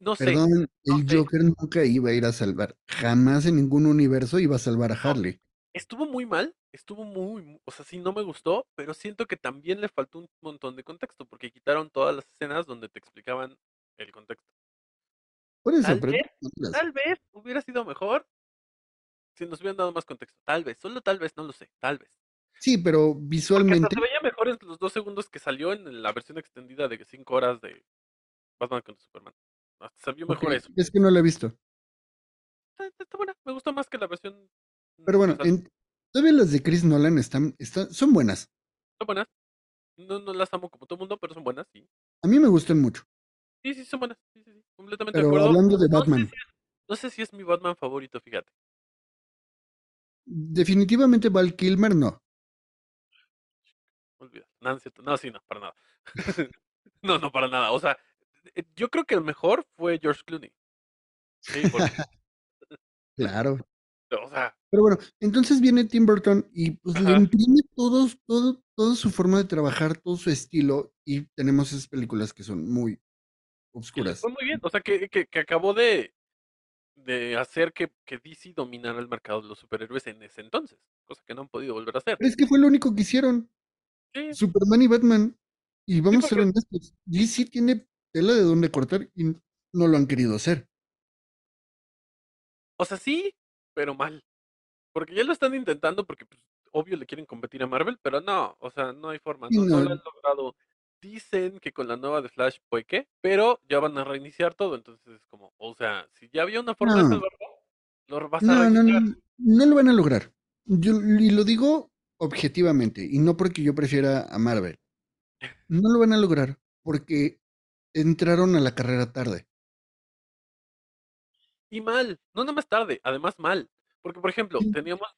No sé, Perdón, no el sé. Joker nunca iba a ir a salvar, jamás en ningún universo iba a salvar a Harley. estuvo muy mal, estuvo muy, mu- o sea, sí no me gustó, pero siento que también le faltó un montón de contexto, porque quitaron todas las escenas donde te explicaban el contexto. Por eso, Tal vez, tal vez hubiera sido mejor si nos hubieran dado más contexto. Tal vez, solo tal vez, no lo sé, tal vez. sí, pero visualmente, se veía mejor en los dos segundos que salió en la versión extendida de 5 horas de Batman contra Superman. Hasta se vio mejor eso. es que no lo he visto. Está, está buena, me gustó más que la versión Pero bueno, en, todavía las de Chris Nolan están, están, son buenas. Son buenas. No, no las amo como todo mundo, pero son buenas, sí. A mí me gustan mucho. Sí, sí, son buenas. Sí, sí, sí. Completamente de acuerdo. hablando de No sé Batman, si es, no sé si es mi Batman favorito, fíjate. Definitivamente Val Kilmer no. Olvida. No, sí, no, para nada. no, no, para nada. O sea, eh, yo creo que el mejor fue George Clooney. Sí, porque, Claro. o sea, Pero bueno, entonces viene Tim Burton y pues le imprime todos, todo, toda su forma de trabajar, todo su estilo y tenemos esas películas que son muy obscuras. fue muy bien. O sea, que, que, que acabó de, de hacer que, que DC dominara el mercado de los superhéroes en ese entonces. Cosa que no han podido volver a hacer. Pero es que fue lo único que hicieron, Sí, Superman y Batman. Y sí, vamos a ser porque, honestos, DC tiene tela de dónde cortar y no lo han querido hacer. o sea, sí, pero mal. Porque ya lo están intentando porque, pues, obvio, le quieren competir a Marvel, pero no, o sea, no hay forma, no, no lo han logrado. Dicen que con la nueva de Flash puede que, pero ya van a reiniciar todo, entonces es como, o sea, si ya había una forma de no, salvarlo, lo vas a no, no, reiniciar. no, no lo van a lograr. Yo, y lo digo objetivamente, y no porque yo prefiera a Marvel. No lo van a lograr porque entraron a la carrera tarde. Y mal, no nada más tarde, además mal. Porque, por ejemplo, teníamos,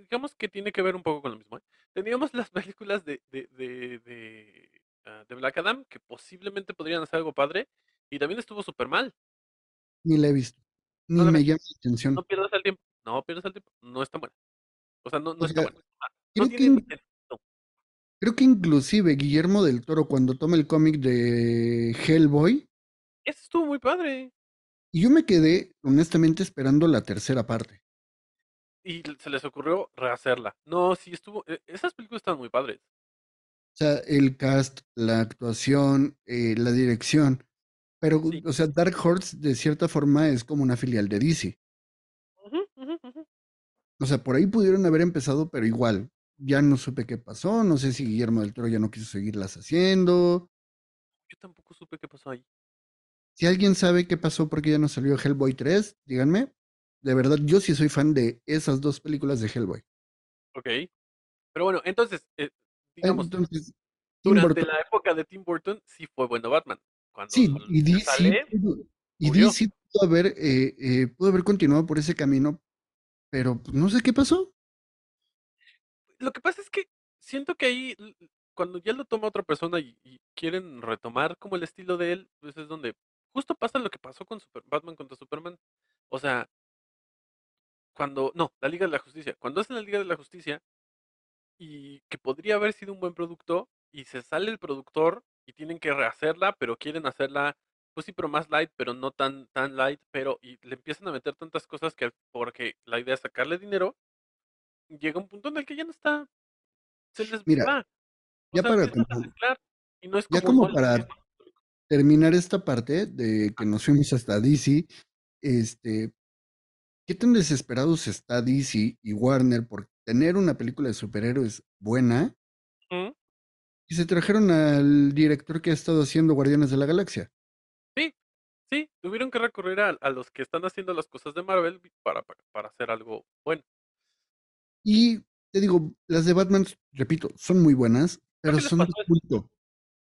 digamos que tiene que ver un poco con lo mismo, ¿eh? Teníamos las películas de, de, de, de, ah, de Black Adam, que posiblemente podrían hacer algo padre, y también estuvo súper mal. Ni la he visto, ni No me llama la no atención. pierdas el tiempo, no pierdas el tiempo, no está buena. O sea, no, no O está buena. No creo que, tiene sentido. creo que inclusive Guillermo del Toro cuando toma el cómic de Hellboy, Eso estuvo muy padre. y yo me quedé honestamente esperando la tercera parte. Y se les ocurrió rehacerla. No, sí estuvo, eh, esas películas estaban muy padres. sea, el cast, la actuación, eh, la dirección. Pero, Sí. o sea, Dark Horse de cierta forma es como una filial de DC. O sea, por ahí pudieron haber empezado, pero igual, ya no supe qué pasó. No sé si Guillermo del Toro ya no quiso seguirlas haciendo. Yo tampoco supe qué pasó ahí. Si alguien sabe qué pasó porque ya no salió Hellboy 3, díganme. De verdad, yo sí soy fan de esas dos películas de Hellboy. Ok. Pero bueno, entonces, eh, digamos, Entonces, durante la época de Tim Burton sí fue bueno Batman. Cuando sí, y DC, sale, pudo- y murió. DC pudo haber, eh, eh, pudo haber continuado por ese camino, pero pues, no sé qué pasó. Lo que pasa es que siento que ahí, cuando ya lo toma otra persona y, y quieren retomar como el estilo de él, pues es donde justo pasa lo que pasó con Super- Batman contra Superman. O sea, cuando, no, la Liga de la Justicia. Cuando hacen la Liga de la Justicia y que podría haber sido un buen producto y se sale el productor y tienen que rehacerla, pero quieren hacerla, pues sí, pero más light, pero no tan, tan light, pero y le empiezan a meter tantas cosas que porque la idea es sacarle dinero, llega un punto en el que ya no está, se les Mira, va. Ya sea, para como, mezclar y no es ya como para terminar esta parte de que nos fuimos hasta DC, este, ¿qué tan desesperados está DC y Warner por tener una película de superhéroes buena? Y se trajeron al director que ha estado haciendo Guardianes de la Galaxia. Sí, sí, tuvieron que recurrir a, a los que están haciendo las cosas de Marvel para, para, para hacer algo bueno. Y te digo, las de Batman, repito, son muy buenas, pero son de culto.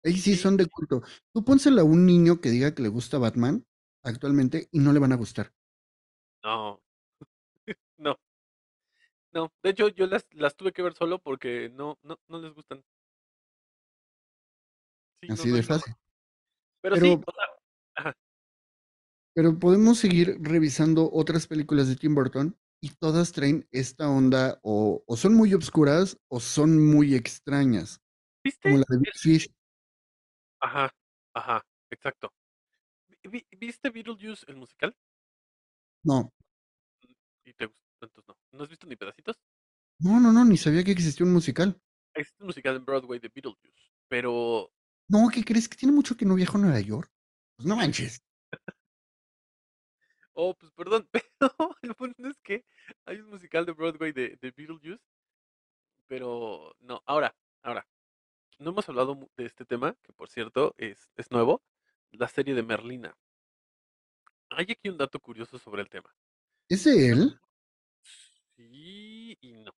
Ahí sí Sí. son de culto. Tú pónsela a un niño que diga que le gusta Batman actualmente y no le van a gustar. No, no, no. De hecho, yo las, las tuve que ver solo porque no, no, no les gustan. Sí, Así no de fácil. Pero, Pero, sí, o sea, ajá, pero podemos seguir revisando otras películas de Tim Burton y todas traen esta onda o, o son muy obscuras o son muy extrañas, como ¿viste? la de Big Fish. Ajá, ajá, exacto. Vi- vi- ¿Viste Beetlejuice, el musical? No, Y te gustó, entonces no. ¿No has visto ni pedacitos? no, no, no, ni sabía que existía un musical. Existe un musical en Broadway de Beetlejuice, pero No, ¿qué crees? ¿Que tiene mucho que no viajo a Nueva York? Pues no manches. Oh, pues perdón, pero el punto es que hay un musical de Broadway de, de Beetlejuice, pero no, ahora, ahora, no hemos hablado de este tema, que por cierto es, es nuevo, la serie de Merlina. Hay aquí un dato curioso sobre el tema. ¿Es de él? Sí y no.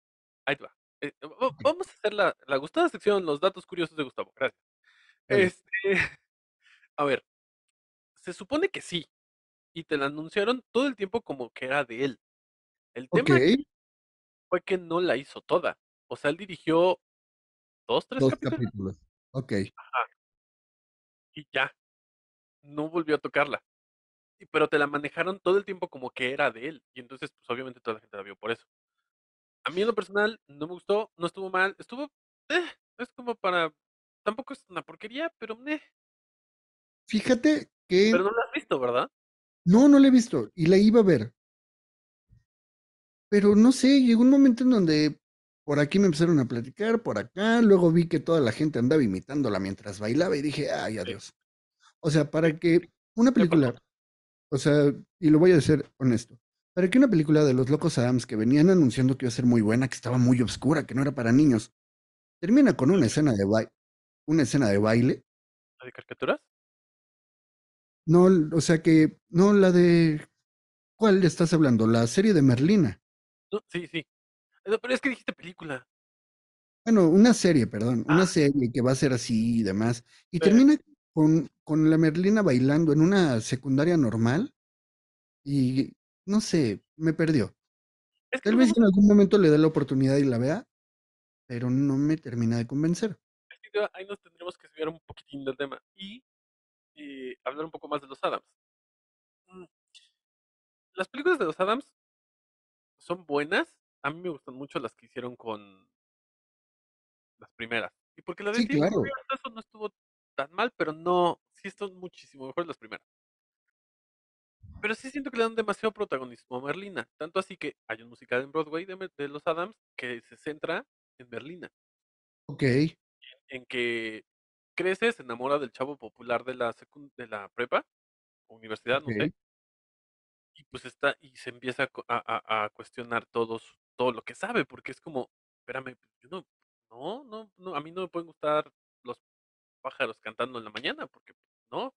Ahí te va. Eh, va- vamos a hacer la, la gustada sección, los datos curiosos de Gustavo. Gracias. Este, a ver, se supone que sí, y te la anunciaron todo el tiempo como que era de él. El tema fue que no la hizo toda. O sea, él dirigió dos, tres dos capítulos capítulos. Ok. y ya, no volvió a tocarla. Pero te la manejaron todo el tiempo como que era de él. Y entonces, pues obviamente toda la gente la vio por eso. A mí en lo personal no me gustó, no estuvo mal, estuvo, eh, es como para, tampoco es una porquería, pero eh, Fíjate que pero no la has visto, ¿verdad? no, no la he visto y la iba a ver. Pero no sé, llegó un momento en donde por aquí me empezaron a platicar, por acá, luego vi que toda la gente andaba imitándola mientras bailaba y dije, ay, adiós. O sea, para que una película, o sea, y lo voy a ser honesto, para que una película de los Locos Adams que venían anunciando que iba a ser muy buena, que estaba muy oscura, que no era para niños, termina con una escena de baile, una escena de baile, ¿La de caricaturas? no, o sea que, no la de, ¿cuál le estás hablando? La serie de Merlina. No, sí, sí. Pero es que dijiste película. Bueno, una serie, perdón, una Ah. serie que va a ser así y demás. Y termina con, con la Merlina bailando en una secundaria normal y no sé, me perdió. Es Tal vez en algún momento le dé la oportunidad y la vea, pero no me termina de convencer. ahí nos tendremos que subir un poquitín del tema y eh, hablar un poco más de los Adams. Mm, Las películas de los Adams son buenas. A mí me gustan mucho las que hicieron con las primeras. Y porque la de Sí, claro. No estuvo tan mal, pero no, sí están muchísimo mejor las primeras. Pero sí siento que le dan demasiado protagonismo a Merlina. Tanto así que hay un musical en Broadway de, de los Adams que se centra en Merlina. Ok, en que crece, se enamora del chavo popular de la de la prepa, universidad, no sé. Y pues está y se empieza a a a cuestionar todos todo lo que sabe, porque es como, espérame, yo no no no no, a mí no me pueden gustar pájaros cantando en la mañana, porque no.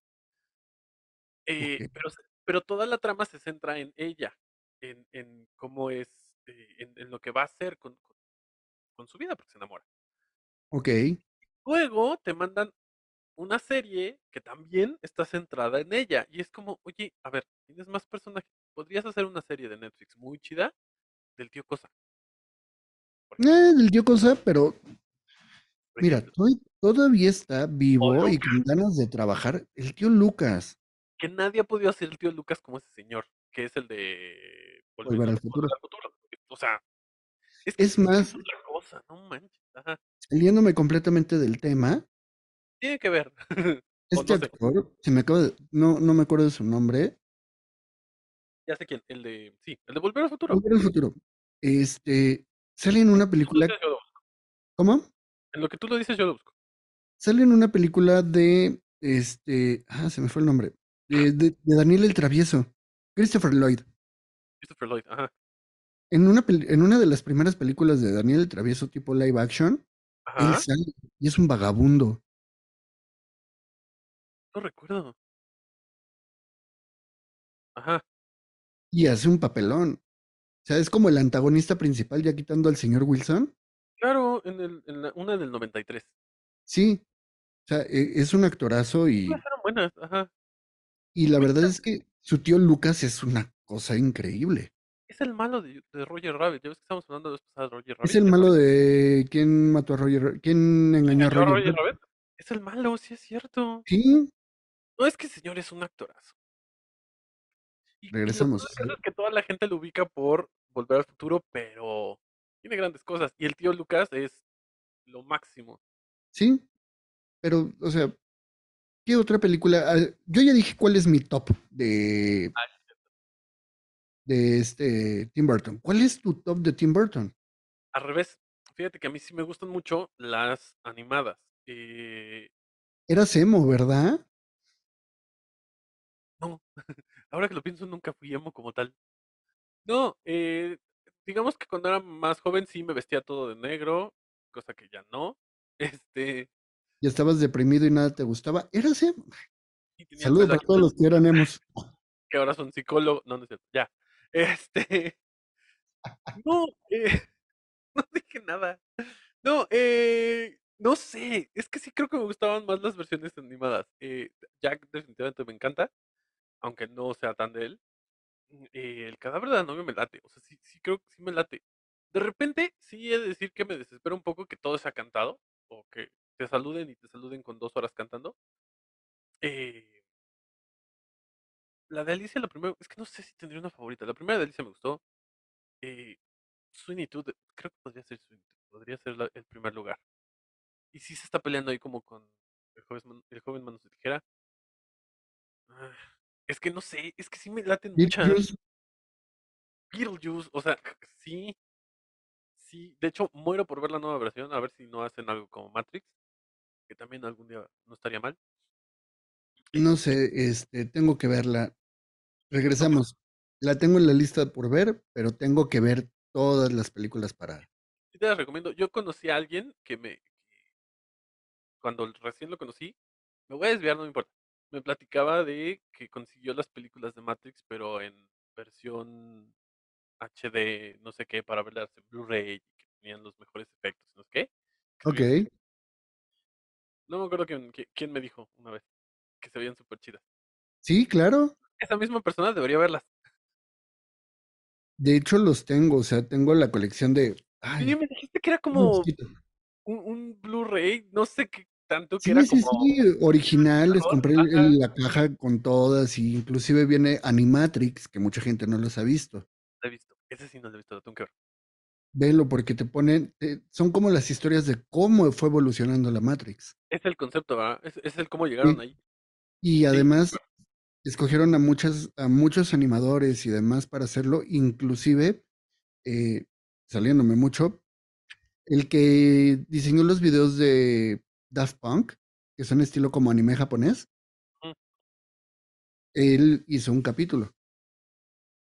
Eh, Ok. pero toda la trama se centra en ella, en en cómo es, eh, en en lo que va a hacer con con con su vida, porque se enamora. Okey. Luego te mandan una serie que también está centrada en ella, y es como, oye, a ver, tienes más personajes, podrías hacer una serie de Netflix muy chida del tío Cosa. Eh, del tío Cosa, pero mira, todavía está O vivo y con ganas de trabajar el tío Lucas. Que nadie ha podido hacer el tío Lucas como ese señor, que es el de Volver al futuro. al futuro. O sea, es que Es señor es más otra cosa, no manches. Ajá. saliéndome completamente del tema Tiene que ver, este no actor, se me acaba de no no me acuerdo de su nombre. Ya sé quién, el de sí, el de Volver al futuro. Volver al futuro. Este, sale en una película. ¿Cómo? En lo que tú lo dices, yo lo busco. Sale en una película de, este, ah, se me fue el nombre, de de de Daniel el Travieso, Christopher Lloyd. Christopher Lloyd, ajá. En una en una de las primeras películas de Daniel el Travieso tipo live action, él sale y es un vagabundo. No recuerdo. Ajá. Y hace un papelón. O sea, es como el antagonista principal, ya quitando al señor Wilson. En el en la una del 93. Sí, o sea, e es un actorazo y Todas eran buenas, ajá. y la verdad es que su tío Lucas es una cosa increíble. Es el malo de de Roger Rabbit, ya ves que estábamos hablando de Roger Es Rabbit, el ¿te malo de ¿Quién mató a Roger Ra quién engañó a ¿Engañó a Roger Roger Rabbit? Rabbit? Es el malo, sí es cierto. Sí. No, es que ese señor es un actorazo. Y y lo Regresamos, caso es que toda la gente lo ubica por Volver al futuro, pero tiene grandes cosas. Y el tío Lucas es lo máximo. Sí, pero, o sea, ¿qué otra película? Ah, yo ya dije cuál es mi top de Ah, de, este, Tim Burton. ¿Cuál es tu top de Tim Burton? Al revés, fíjate que a mí sí me gustan mucho las animadas, eh Eras emo, ¿verdad? No, ahora que lo pienso, nunca fui emo como tal. No, eh, digamos que cuando era más joven sí me vestía todo de negro, cosa que ya no. Este Ya estabas deprimido y nada te gustaba. Eras emo. y Saludos para aquí todos los que eran emos. que ahora son psicólogo no, no es cierto, ya. Este no, eh, no dije nada. No, eh, no sé, es que sí creo que me gustaban más las versiones animadas. Eh, Jack definitivamente me encanta, aunque no sea tan de él. Mm, eh, el cadáver de la novia me late, o sea, sí sí creo que sí me late. De repente, sí he de decir que me desespera un poco que todo sea cantado, o que te saluden y te saluden con 2 horas cantando. Eh La de Alicia, la primera es que no sé si tendría una favorita. La primera de Alicia me gustó. Eh, creo que podría ser podría ser el primer lugar. Y sí se está peleando ahí como con el joves man el joven manos de tijera. Ah, es que no sé, es que sí me laten muchas. Beetlejuice. O sea, sí. Sí, de hecho, muero por ver la nueva versión, a ver si no hacen algo como Matrix, que también algún día no estaría mal. No Eh sé, este, tengo que verla. Pues Regresamos. La tengo en la lista por ver, pero tengo que ver todas las películas para Sí te las recomiendo. Yo conocí a alguien que me cuando recién lo conocí, me voy a desviar, no me importa. Me platicaba de que consiguió las películas de Matrix, pero en versión HD, no sé qué, para verlas en Blu-ray, que tenían los mejores efectos, ¿no sé qué? Okey. No me acuerdo quién qui quién me dijo una vez, que se veían superchidas. Sí, claro. Esa misma persona debería verlas. De hecho, los tengo, o sea, tengo la colección de ay, me dijiste que era como un Blu-ray, no sé qué tanto, que Sí, era sí, como sí, originales, compré el ajá. el la caja con todas, y inclusive viene Animatrix, que mucha gente no los ha visto. Lo he visto, ese sí no lo he visto, lo tengo que ver. Velo, porque te ponen son como las historias de cómo fue evolucionando la Matrix. Es el concepto, ¿verdad? Es es el cómo llegaron Sí. ahí. Y además, escogieron a muchas a muchos animadores y demás para hacerlo, inclusive, eh, saliéndome mucho, el que diseñó los videos de Daft Punk, que son estilo como anime japonés. Él hizo un capítulo.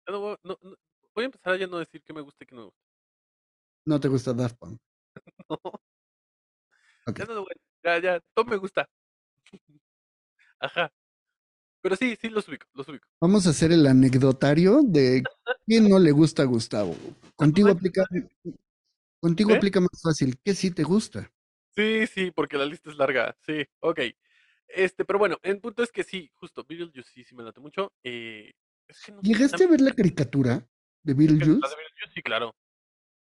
No voy, no- no- voy a empezar a ya no decir que me gusta y que no me gusta. No te gusta Daft Punk. No, ya no Ya, ya, todo me gusta. Ajá. Pero sí, sí los ubico, los ubico. Vamos a hacer el anecdotario de quién no le gusta a Gustavo. Contigo aplica, contigo ¿Eh? aplica más fácil. ¿Qué sí te gusta? Sí, sí, porque la lista es larga. Sí, ok. Este, pero bueno, el punto es que sí, justo, Beetlejuice sí, sí me late mucho. Eh, es que no ¿Llegaste a ver la caricatura de La Beetlejuice? de Beetlejuice, sí, claro.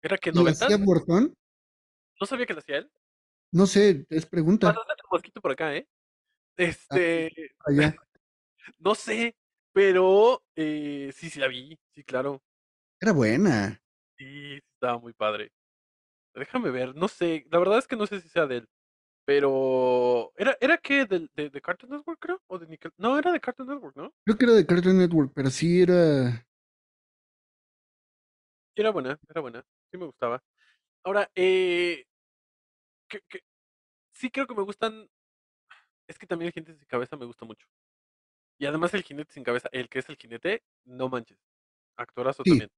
¿Era que ¿Y la noventas? hacía Burton? No sabía que la hacía él. No sé, es pregunta. Pasaste tu mosquito por acá, ¿eh? Este, Allá. no sé, pero eh, sí, sí la vi, sí, claro. Era buena. Sí, estaba muy padre. Déjame ver, no sé, la verdad es que no sé si sea de él, pero ¿era, era que del- de, de Cartoon Network, creo? ¿O de Nickel? No, era de Cartoon Network, ¿no? Creo que era de Cartoon Network, pero sí era. Era buena, era buena, sí me gustaba. Ahora, eh, que, que- sí creo que me gustan, es que también el jinete sin cabeza me gusta mucho. Y además el jinete sin cabeza, el que es el jinete, no manches, actorazo Sí. también.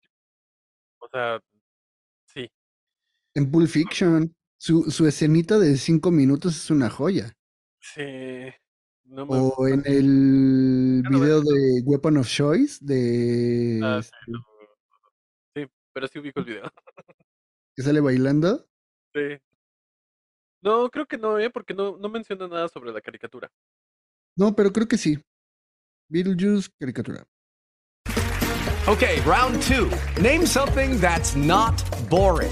O sea, sí, En Pulp Fiction. Su, su escenita de cinco minutos es una joya. sí, no me O en el no video de Weapon of Choice de Ah, sí, este, no. Sí, pero sí ubico el video. que sale bailando. Sí. No, creo que no, ¿eh? Porque no, no menciona nada sobre la caricatura. No, pero creo que sí. Beetlejuice, caricatura. Okay, round two. Name something that's not boring.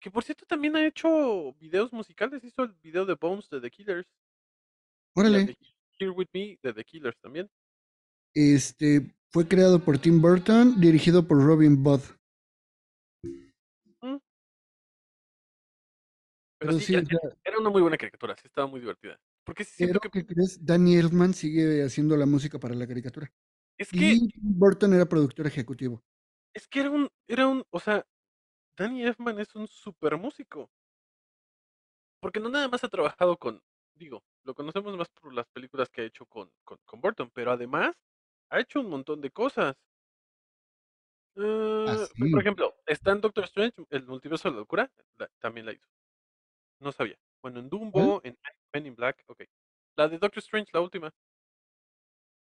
que por cierto también ha hecho videos musicales. Hizo el video de Bones de The Killers. Órale. de Here With Me de The Killers también. Este fue creado por Tim Burton, dirigido por Robin Budd. Mm. Pero Pero sí, era una muy buena caricatura, sí estaba muy divertida. Porque siento que ¿qué crees? Danny Elfman sigue haciendo la música para la caricatura. es que Y Tim Burton era productor ejecutivo. es que era un era un, o sea, Danny Elfman es un super músico. Porque no nada más ha trabajado con, digo, lo conocemos más por las películas que ha hecho con, con, con Burton, pero además ha hecho un montón de cosas. Ah, Eh. Por ejemplo, está en Doctor Strange, el multiverso de la locura, la- también la hizo. No sabía. Bueno, en Dumbo, en Men in Black, ok. La de Doctor Strange, la última.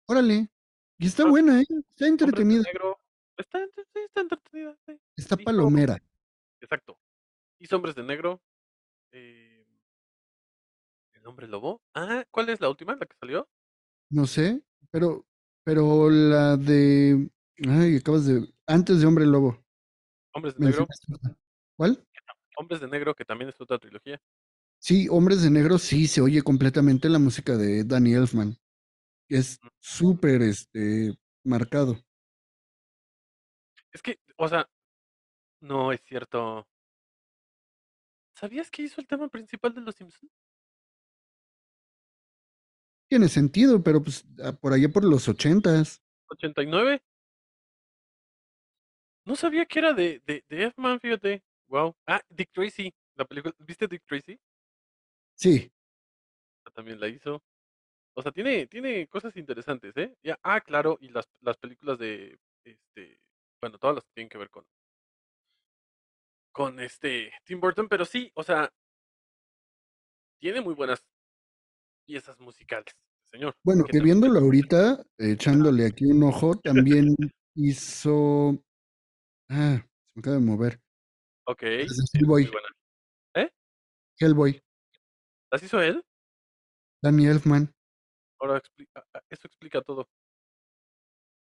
Órale. Y está Ah, buena, ¿eh? Está entretenida. Negro. Está, entretenida. sí. Está palomera. Exacto. Hizo Hombres de Negro. eh, El Hombre Lobo. Ah, ¿cuál es la última? ¿La que salió? No sé, pero, pero la de. Ay, acabas de. Antes de Hombre Lobo. Hombres de Negro. mencionaste otra. ¿Cuál? Hombres de Negro, que también es otra trilogía. Sí, Hombres de Negro sí se oye completamente la música de Danny Elfman. Es súper este marcado. Es que, o sea, no es cierto. ¿Sabías que hizo el tema principal de Los Simpsons? Tiene sentido, pero pues ah, por allá por los ochentas. 89. No sabía que era de, de, de Elfman, fíjate. Wow. Ah, Dick Tracy. La película. ¿Viste Dick Tracy? Sí, También la hizo. O sea, tiene, tiene cosas interesantes, ¿eh? Ya, ah, claro, y las, las películas de, este, bueno, todas las que tienen que ver con, con este Tim Burton, pero sí, o sea, tiene muy buenas piezas musicales, señor. bueno, ¿qué que viéndolo ahorita, echándole aquí un ojo, también hizo. Ah, se me acaba de mover. Ok, Hellboy. ¿Eh? Hellboy, ¿Las hizo él? Danny Elfman. Ahora explica, eso explica todo.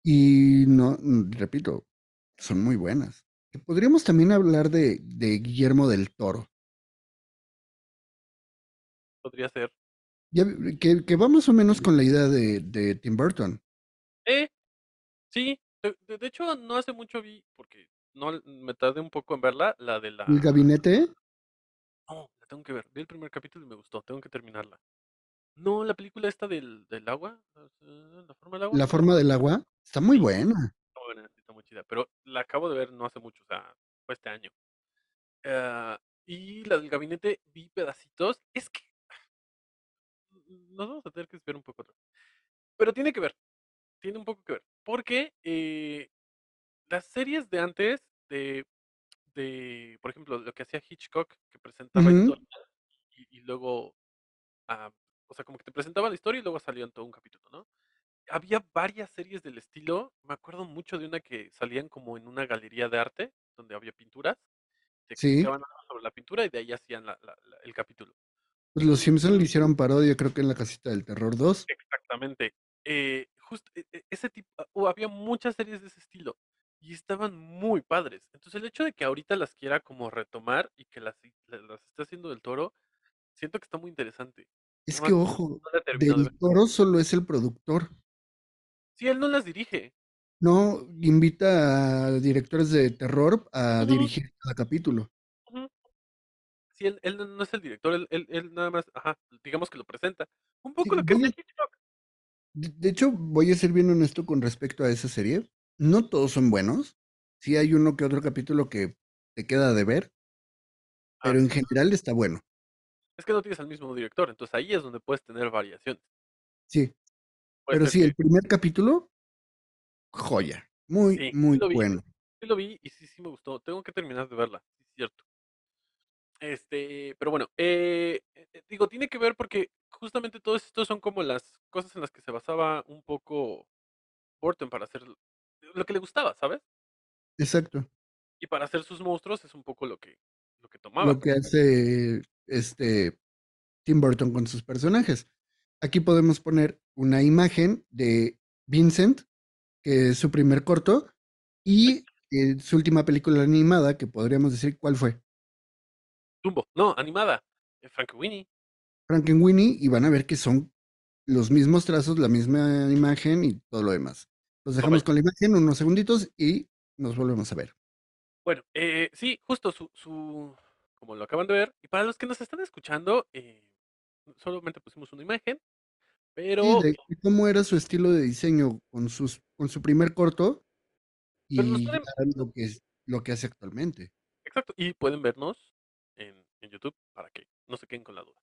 Y no, repito, son muy buenas. Podríamos también hablar de, de Guillermo del Toro. Podría ser. Ya que, que va más o menos con la idea de, de Tim Burton. Eh, sí, de, hecho no hace mucho vi, porque no me tardé un poco en verla, la de El la... gabinete, No, la tengo que ver. Vi el primer capítulo y me gustó, tengo que terminarla. No, la película esta del, del agua, la forma del agua. la forma del agua, está muy buena. Muy chida, pero la acabo de ver no hace mucho, o sea, fue este año. Ah, y la del gabinete vi pedacitos. Es que nos vamos a tener que esperar un poco. otra vez. Pero tiene que ver, tiene un poco que ver. Porque eh, las series de antes, de, de, por ejemplo, lo que hacía Hitchcock, que presentaba Ujú. historias y, y luego, ah, o sea, como que te presentaba la historia y luego salía en todo un capítulo, ¿no? Había varias series del estilo. Me acuerdo mucho de una que salían como en una galería de arte, donde había pinturas. Te Sí, explicaban algo sobre la pintura y de ahí hacían la- la- la- el capítulo. pues los Simpsons le hicieron parodia, creo que en la casita del terror 2. Exactamente. Eh, justo e- e- ese tipo, ah, o había muchas series de ese estilo y estaban muy padres. Entonces el hecho de que ahorita las quiera como retomar y que las, la- las esté haciendo del toro, siento que está muy interesante. Es Nada que, más ojo, no la he terminado de Del. Toro solo es el productor. Sí, él no las dirige. No invita a directores de terror a dirigir cada capítulo. ujú. Sí, él, él no es el director, él, él- él nada más, ajá, digamos que lo presenta. Un Sí, poco lo que a- Hitchcock. de, de hecho, voy a ser bien honesto con respecto a esa serie. No todos son buenos. Sí hay uno que otro capítulo que te queda de ver, Ah, pero en general está bueno. Es que no tienes al mismo director, entonces ahí es donde puedes tener variaciones. Sí, pero sí, que, el primer capítulo, joya. Muy, sí, sí muy vi, bueno. sí lo vi y sí, sí me gustó. Tengo que terminar de verla, es cierto. Este, pero bueno, eh, eh, eh, digo, tiene que ver porque justamente todos estos son como las cosas en las que se basaba un poco Burton para hacer lo que le gustaba, ¿sabes? Exacto. Y para hacer sus monstruos es un poco lo que, lo que tomaba. Lo que hace este Tim Burton con sus personajes. Aquí podemos poner una imagen de Vincent, que es su primer corto, y eh, su última película animada, que podríamos decir cuál fue. Dumbo, no, animada. eh, Frankenweenie. Frankenweenie, y van a ver que son los mismos trazos, la misma imagen y todo lo demás. Los dejamos con la imagen unos segunditos y nos volvemos a ver. Bueno, eh, sí, justo su, su, como lo acaban de ver, y para los que nos están escuchando, eh, solamente pusimos una imagen, pero, de cómo era su estilo de diseño con, sus, con su primer corto y pueden, lo que, es, lo que hace actualmente. exacto, y pueden vernos en, en YouTube para que no se queden con la duda.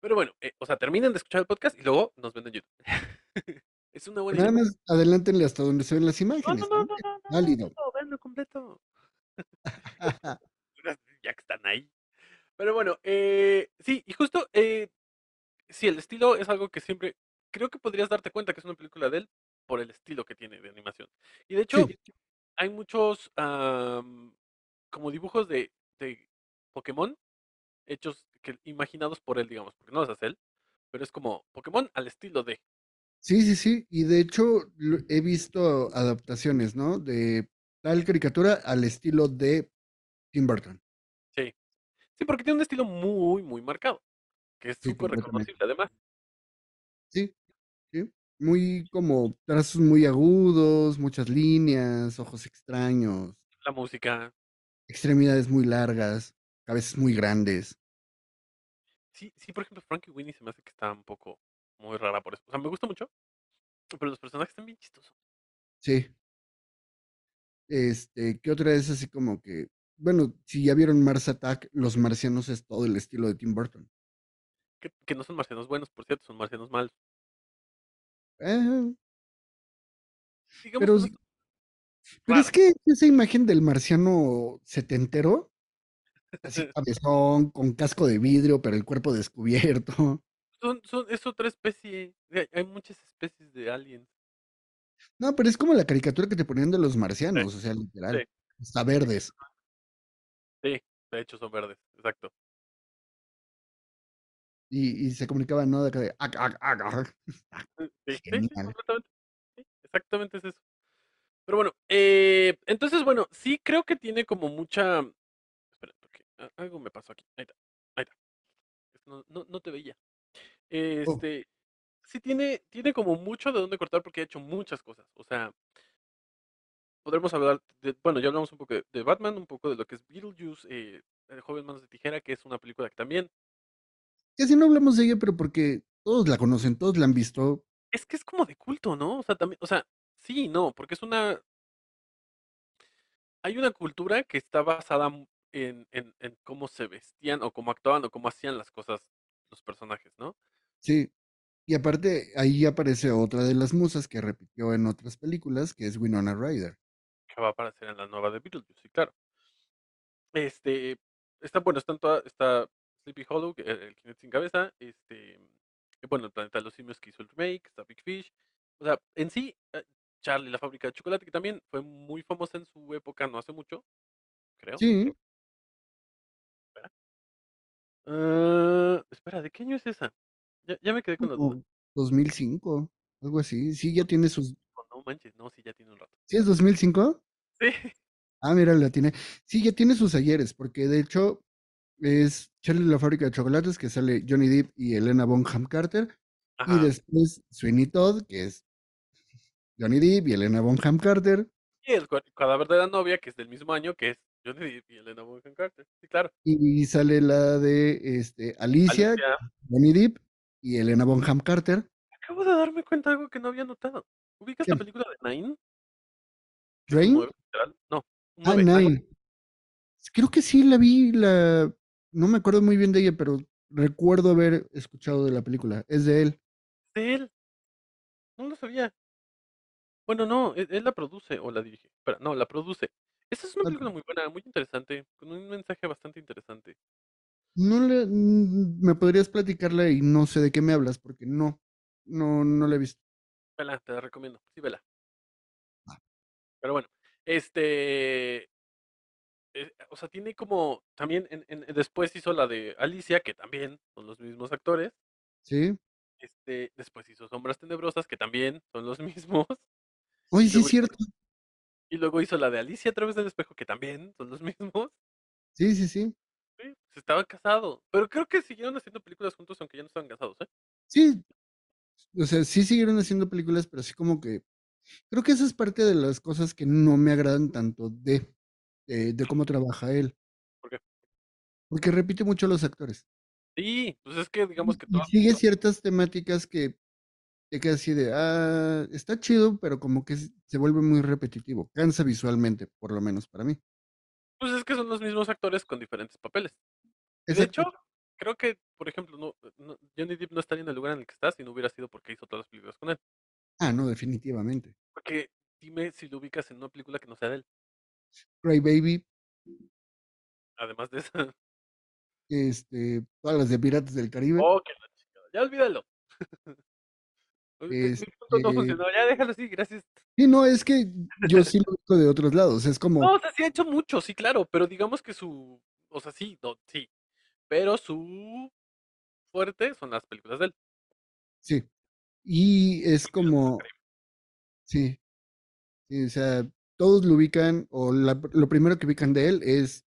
Pero bueno, eh, o sea, terminen de escuchar el podcast y luego nos ven en YouTube. Es una buena Nada idea. más adelántenle hasta donde se ven las imágenes. no, no, no, no, no, Válido. no, completo. Ya que están ahí. Pero bueno, eh, sí, y justo, eh, sí, el estilo es algo que siempre, creo que podrías darte cuenta que es una película de él por el estilo que tiene de animación. Y de hecho, Sí, hay muchos am, como dibujos de, de Pokémon hechos, que, imaginados por él, digamos, porque no hace él, pero es como Pokémon al estilo de. sí, sí, sí. Y de hecho he visto adaptaciones, ¿no? De tal caricatura al estilo de Tim Burton. Sí, porque tiene un estilo muy, muy marcado, que es súper reconocible además. Sí, sí. Muy como trazos muy agudos, muchas líneas, ojos extraños, La música, extremidades muy largas, cabezas muy grandes. sí, sí, por ejemplo, Frankie Winnie se me hace que está un poco muy rara por eso. O sea, me gusta mucho, pero los personajes están bien chistosos. Sí. Este, ¿qué otra es así como que, bueno, si ya vieron Mars Attack, los marcianos es todo el estilo de Tim Burton. Que, que no son marcianos buenos, por cierto, son marcianos malos. Eh, pero, que pero es que esa imagen del marciano setentero, así cabezón, con casco de vidrio, pero el cuerpo descubierto. Son, son, es otra especie. Hay, muchas especies de aliens. No, pero es como la caricatura que te ponían de los Sí, marcianos, o sea, sí, literal. Está verdes. De hecho son verdes, exacto. Y, y se comunicaban, ¿no? De acá de, "Ac, ac, ac, ac". Está Sí, sí, sí, genial. completamente. Sí, exactamente es eso. Pero bueno, eh, entonces, bueno, sí creo que tiene como mucha. Espera, porque algo me pasó aquí. Ahí está, ahí está. Es que No, no, no te veía. Este, sí tiene, tiene como mucho de dónde cortar porque ha hecho muchas cosas. O sea, podremos hablar de, bueno, ya hablamos un poco de, de Batman, un poco de lo que es Beetlejuice, eh, El joven manos de tijera, que es una película que también Casi no hablamos de ella, pero porque todos la conocen, todos la han visto. Es que es como de culto, ¿no? O sea, también, o sea, sí no, porque es una hay una cultura que está basada en en en cómo se vestían, o cómo actuaban, o cómo hacían las cosas los personajes, ¿no? Sí, y aparte, ahí aparece otra de las musas que repitió en otras películas, que es Winona Ryder. Va a aparecer en la nueva de Beetlejuice, sí, claro. Este, está, bueno, está en toda está Sleepy Hollow, que el el sin cabeza, este, bueno, El planeta de los simios que hizo el remake, está Big Fish. O sea, en sí, eh, Charlie la fábrica de chocolate, que también fue muy famosa en su época, no hace mucho, creo. Sí. Espera. Ah, espera, ¿de qué año es esa? Ya ya me quedé con la duda. Como 2005, algo así. Sí, ya tiene sus no manches, no, sí, ya tiene un rato. ¿Sí es 2005? Sí. Ah, mira, le atiné. Sí, ya tiene sus ayeres, porque de hecho es Charlie y la fábrica de chocolates, que sale Johnny Depp y Helena Bonham Carter, y Ajá. después Sweeney Todd, que es Johnny Depp y Helena Bonham Carter. Y el cadáver de la novia, que es del mismo año, que es Johnny Depp y Helena Bonham Carter. Sí, claro. Y sale la de este, Alicia, Alicia. Johnny Depp y Helena Bonham Carter. Acabo de darme cuenta de algo que no había notado. ¿Ubicas la película de Nine? ¿Rain? 9, literal. No, Ah, 9, Nine. Creo que sí la vi, la no me acuerdo muy bien de ella, pero recuerdo haber escuchado de la película. Es de él. ¿De él? No lo sabía. Bueno, no, él él la produce o la dirige. Espera, no, la produce. Esa es una película muy buena, muy interesante, con un mensaje bastante interesante. No le me podrías platicarla y no sé de qué me hablas, porque no, no, no la he visto. Vela, te la recomiendo. Sí, vela. Pero bueno, este eh, o sea, tiene como también en en después hizo la de Alicia, que también son los mismos actores. Sí. Este, después hizo Sombras tenebrosas, que también son los mismos. Oye, sí es cierto. y luego hizo la de Alicia a través del espejo, que también son los mismos. Sí, sí, sí. Sí, pues estaban casados, pero creo que siguieron haciendo películas juntos, aunque ya no estaban casados, ¿eh? Sí. O sea, sí siguieron haciendo películas, pero así como que creo que esa es parte de las cosas que no me agradan tanto de eh, de cómo trabaja él. ¿Por qué? Porque repite mucho a los actores. Sí, pues es que digamos que Y sigue ciertas temáticas que te quedas así de, ah, está chido, pero como que se vuelve muy repetitivo. Cansa visualmente, por lo menos para mí. Pues es que son los mismos actores con diferentes papeles. De hecho, creo que, por ejemplo, no no Johnny Depp no estaría en el lugar en el que está si no hubiera sido porque hizo todas las películas con él. Ah, no, definitivamente. Porque dime si lo ubicas en una película que no sea de él. Cry Baby. Además de esa. Este, todas las de Piratas del Caribe. Oh, chingada. Ya olvídalo. Uy, mi mi punto no Este funcionó. Ya déjalo así, gracias. Sí, no, es que yo sí lo ubico de otros lados. Es como No, o sea, sí ha hecho mucho, sí, claro, pero digamos que su o sea, sí, no, sí, pero su fuerte son las películas de él. Sí. Y es como. Sí. Sí, o sea, todos lo ubican, o la lo primero que ubican de él es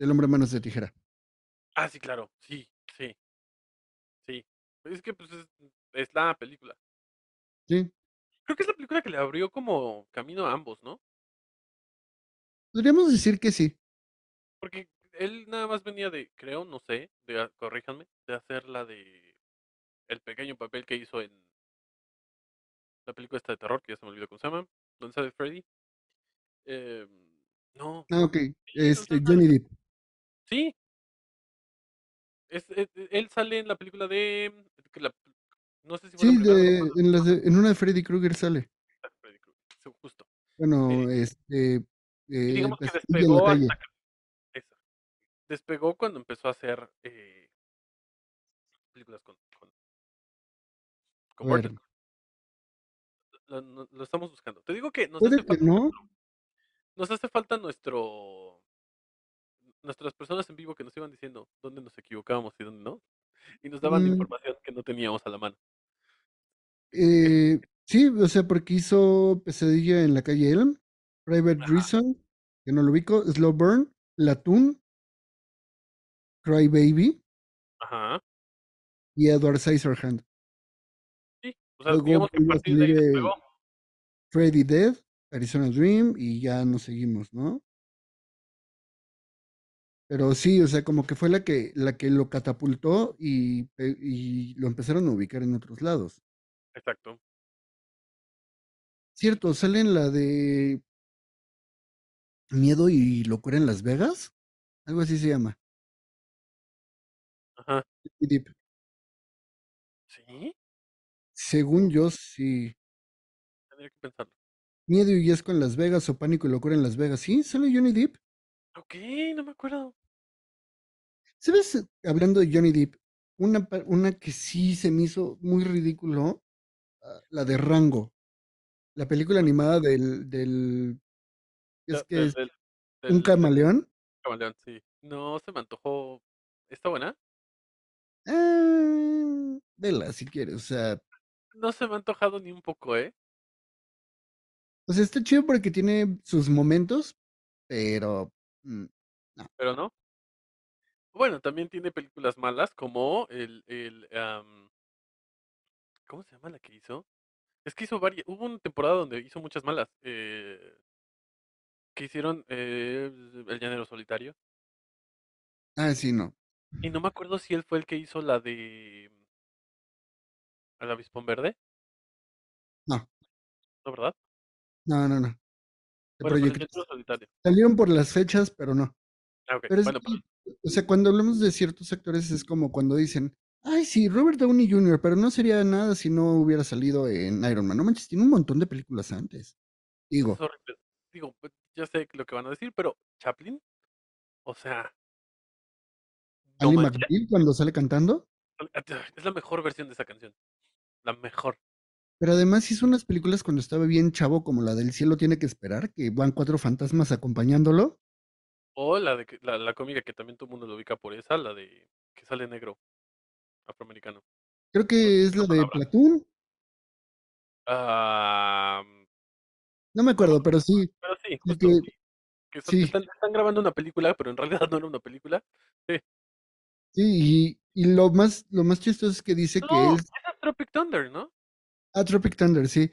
El hombre manos de tijera. Ah, sí, claro, sí, sí. Sí. Es que, pues, es es la película. Sí. Creo que es la película que le abrió como camino a ambos, ¿no? Podríamos decir que sí. Porque él nada más venía de, creo, no sé, de a corríjanme, de hacer la de el pequeño papel que hizo en la película esta de terror, que ya se me olvidó cómo se llama, donde sale Freddy. Em, no. Ah. Sí, donde Este, Johnny. Depp. Sí. Es e e él sale en la película de la no sé si fue la Sí, primera la de en las de en una de Freddy Krueger sale. Freddy Krueger, justo. Bueno, Eh este, y eh, digamos que despegó hasta que. Despegó cuando empezó a hacer, eh películas con con. Lo lo lo estamos buscando. Te digo que nos hace que falta no. nos hace falta nuestro nuestras personas en vivo que nos iban diciendo dónde nos equivocábamos y dónde no, y nos daban Mm. información que no teníamos a la mano. Eh, sí, o sea, porque hizo Pesadilla en la calle Elm, Private Ajá. Reason, que no lo ubico, Slow Burn, Platoon Cry Baby. Ajá. y Edward Scissorhands. O sea, Luego digamos que a partir de ahí despegó. Freddy Dead, Arizona Dream y ya nos seguimos, ¿no? Pero sí, o sea, como que fue la que, la que lo catapultó y, y lo empezaron a ubicar en otros lados. Exacto. Cierto, sale en la de Miedo y Locura en Las Vegas. Algo así se llama. Ajá. Deep. Sí, Según yo, sí. tendría que pensarlo. Miedo y Asco en Las Vegas o Pánico y Locura en Las Vegas. Sí, sale Johnny Depp. Ok, no me acuerdo. ¿Sabes? Hablando de Johnny Depp, una, una que sí se me hizo muy ridículo, ah, la de Rango. La película animada del, del es que del- es del- un camaleón. Camaleón, sí. No se me antojó. ¿Está buena? Ah, vela si quieres, o sea, No se me ha antojado ni un poco, ¿eh? o sea, está chido porque tiene sus momentos, pero mm, Pero no. Bueno, también tiene películas malas como el, el am, ¿cómo se llama la que hizo? Es que hizo varias, hubo una temporada donde hizo muchas malas. eh, que hicieron eh, El Llanero Solitario. ah, sí, no. Y no me acuerdo si él fue el que hizo la de El Avispón Verde, No, ¿no, verdad? no, no, no. Bueno, pero Solitario. Salieron por las fechas, pero no. Ah, ok. Pero es Bueno, que, o sea, cuando hablamos de ciertos actores es como cuando dicen, ay, sí, Robert Downey Jr., pero no sería nada si no hubiera salido en Iron Man. No manches, tiene un montón de películas antes. Digo. Digo, pues, ya sé lo que van a decir, pero Chaplin, o sea, no Ali McBeal cuando sale cantando, es la mejor versión de esa canción. La mejor. pero además hizo unas películas cuando estaba bien chavo, como la del cielo tiene que esperar, que van cuatro fantasmas acompañándolo. O la de la, la cómica que también todo el mundo lo ubica por esa, la de que sale negro, afroamericano. Creo que es la de Platoon, Ah, no me acuerdo, pero sí. pero sí, que- Que son- sí. están, están grabando una película, pero en realidad no era una película. Sí. Sí, y, y lo más, lo más chistoso es que dice que él Tropic Thunder, ¿no? Ah, Tropic Thunder, sí.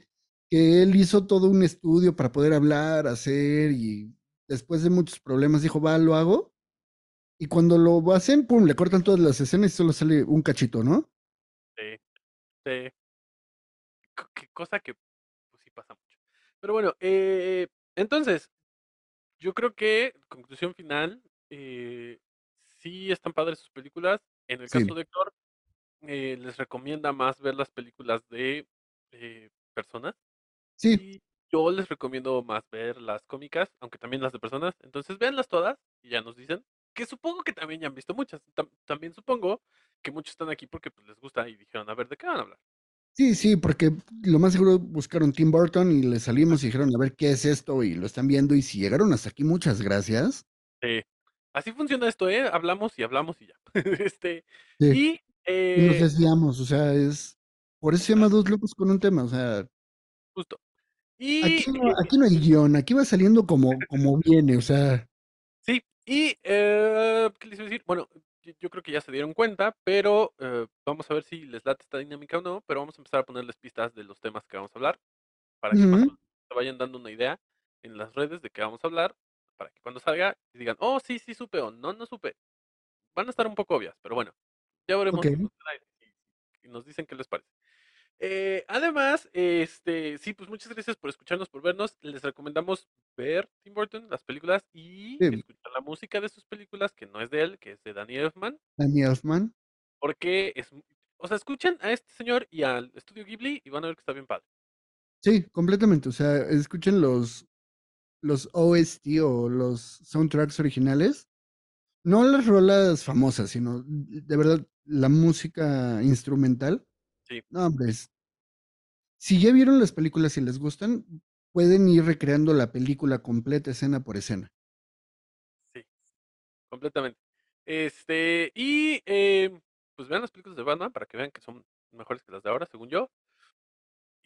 Que él hizo todo un estudio para poder hablar, hacer, y después de muchos problemas dijo, va, lo hago. Y cuando lo hacen, pum, le cortan todas las escenas y solo sale un cachito, ¿no? Sí. Sí. Qué cosa que pues sí pasa mucho. Pero bueno, eh, entonces, yo creo que, conclusión final, eh, sí están padres sus películas. En el Sí. caso de Héctor, eh, les recomienda más ver las películas de eh, personas. Sí, Y yo les recomiendo más ver las cómicas, aunque también las de personas. Entonces, véanlas todas y ya nos dicen. Que supongo que también ya han visto muchas. Tam- también supongo que muchos están aquí porque pues, les gusta y dijeron, a ver, ¿de qué van a hablar? sí, sí, porque lo más seguro buscaron Tim Burton y le salimos y dijeron, a ver, ¿qué es esto? Y lo están viendo. Y si llegaron hasta aquí, muchas gracias. Sí. Así funciona esto, ¿eh? Hablamos y hablamos y ya. este, Sí. y, Y nos eh, desviamos, o sea, es... Por eso se llama Dos Locos con un tema, o sea, justo. Y, aquí no, aquí no hay guion, aquí va saliendo como, como viene, o sea, sí, y, eh, ¿qué les iba a decir? Bueno, yo, creo que ya se dieron cuenta, pero eh, vamos a ver si les late esta dinámica o no, pero vamos a empezar a ponerles pistas de los temas que vamos a hablar, para que Ujú. menos se vayan dando una idea en las redes de qué vamos a hablar, para que cuando salga digan, oh, sí, sí supe o no, no supe. Van a estar un poco obvias, pero bueno, ya veremos Ok. si nos dicen qué les parece. Eh, además, este, sí, pues muchas gracias por escucharnos, por vernos. Les recomendamos ver Tim Burton, las películas, y Sí. escuchar la música de sus películas, que no es de él, que es de Danny Elfman, Danny Elfman. porque es, o sea, escuchen a este señor y al estudio Ghibli y van a ver que está bien padre. Sí, completamente. O sea, escuchen los, los OST o los soundtracks originales. No las rolas famosas, sino de verdad la música instrumental. Sí. No, hombre. es- Si ya vieron las películas y les gustan, pueden ir recreando la película completa, escena por escena. Sí, completamente. Este, y eh, pues vean las películas de Batman para que vean que son mejores que las de ahora, según yo.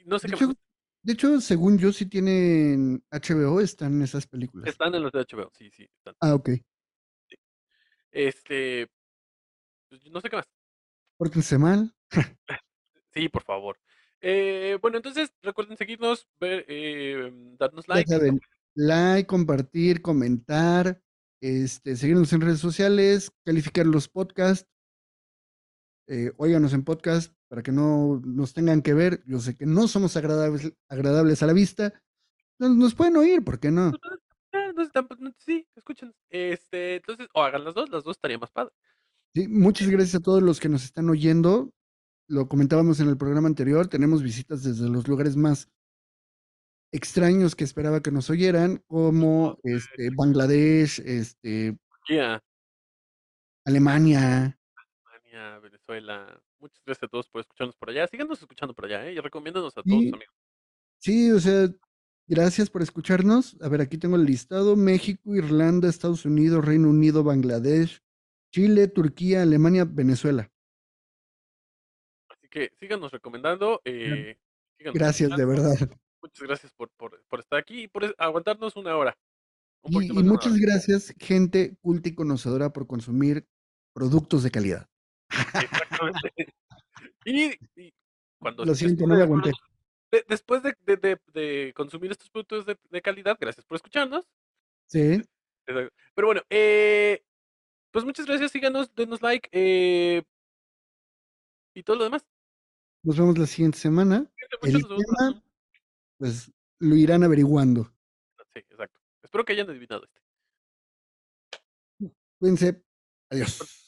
No sé De qué hecho, de hecho, según yo, si tienen HBO, están esas películas. Están en los de HBO, sí, sí, están. Ah, ok. Este, no sé qué más. Pórtense mal. Sí, por favor. Eh, bueno, entonces recuerden seguirnos, ver, eh, darnos Ya like. saben, like, compartir, comentar, este, seguirnos en redes sociales, calificar los podcasts, eh, óiganos en podcast para que no nos tengan que ver. Yo sé que no somos agradables, agradables a la vista. Nos, nos pueden oír, ¿por qué no? Ah, no, tampoco- no, sí, escuchen. Este, entonces, o hagan las dos, las dos estaría más padre. Sí, muchas gracias a todos los que nos están oyendo. Lo comentábamos en el programa anterior, tenemos visitas desde los lugares más extraños que esperaba que nos oyeran, como este, Bangladesh, este, Turquía, Alemania. Alemania, Venezuela. Muchas gracias a todos por escucharnos por allá. Síganos escuchando por allá, ¿eh? Y recomiéndanos a todos Sí. amigos. Sí, o sea, gracias por escucharnos. A ver, aquí tengo el listado. México, Irlanda, Estados Unidos, Reino Unido, Bangladesh, Chile, Turquía, Alemania, Venezuela. Así que síganos recomendando. Eh, síganos Gracias, de verdad. Muchas gracias por, por, por estar aquí y por aguantarnos una hora. Un Y, y muchas hora. gracias, gente culta y conocedora, por consumir productos de calidad. Exactamente. y, y cuando Lo siento, no me aguanté. de- después de, de- de- de consumir estos productos de, calidad, gracias por escucharnos. Sí. Pero bueno, eh, pues muchas gracias, síganos, denos like eh, y todo lo demás. nos vemos la siguiente semana. El tema, pues lo irán averiguando. Sí, exacto. Espero que hayan adivinado este. Cuídense. Adiós.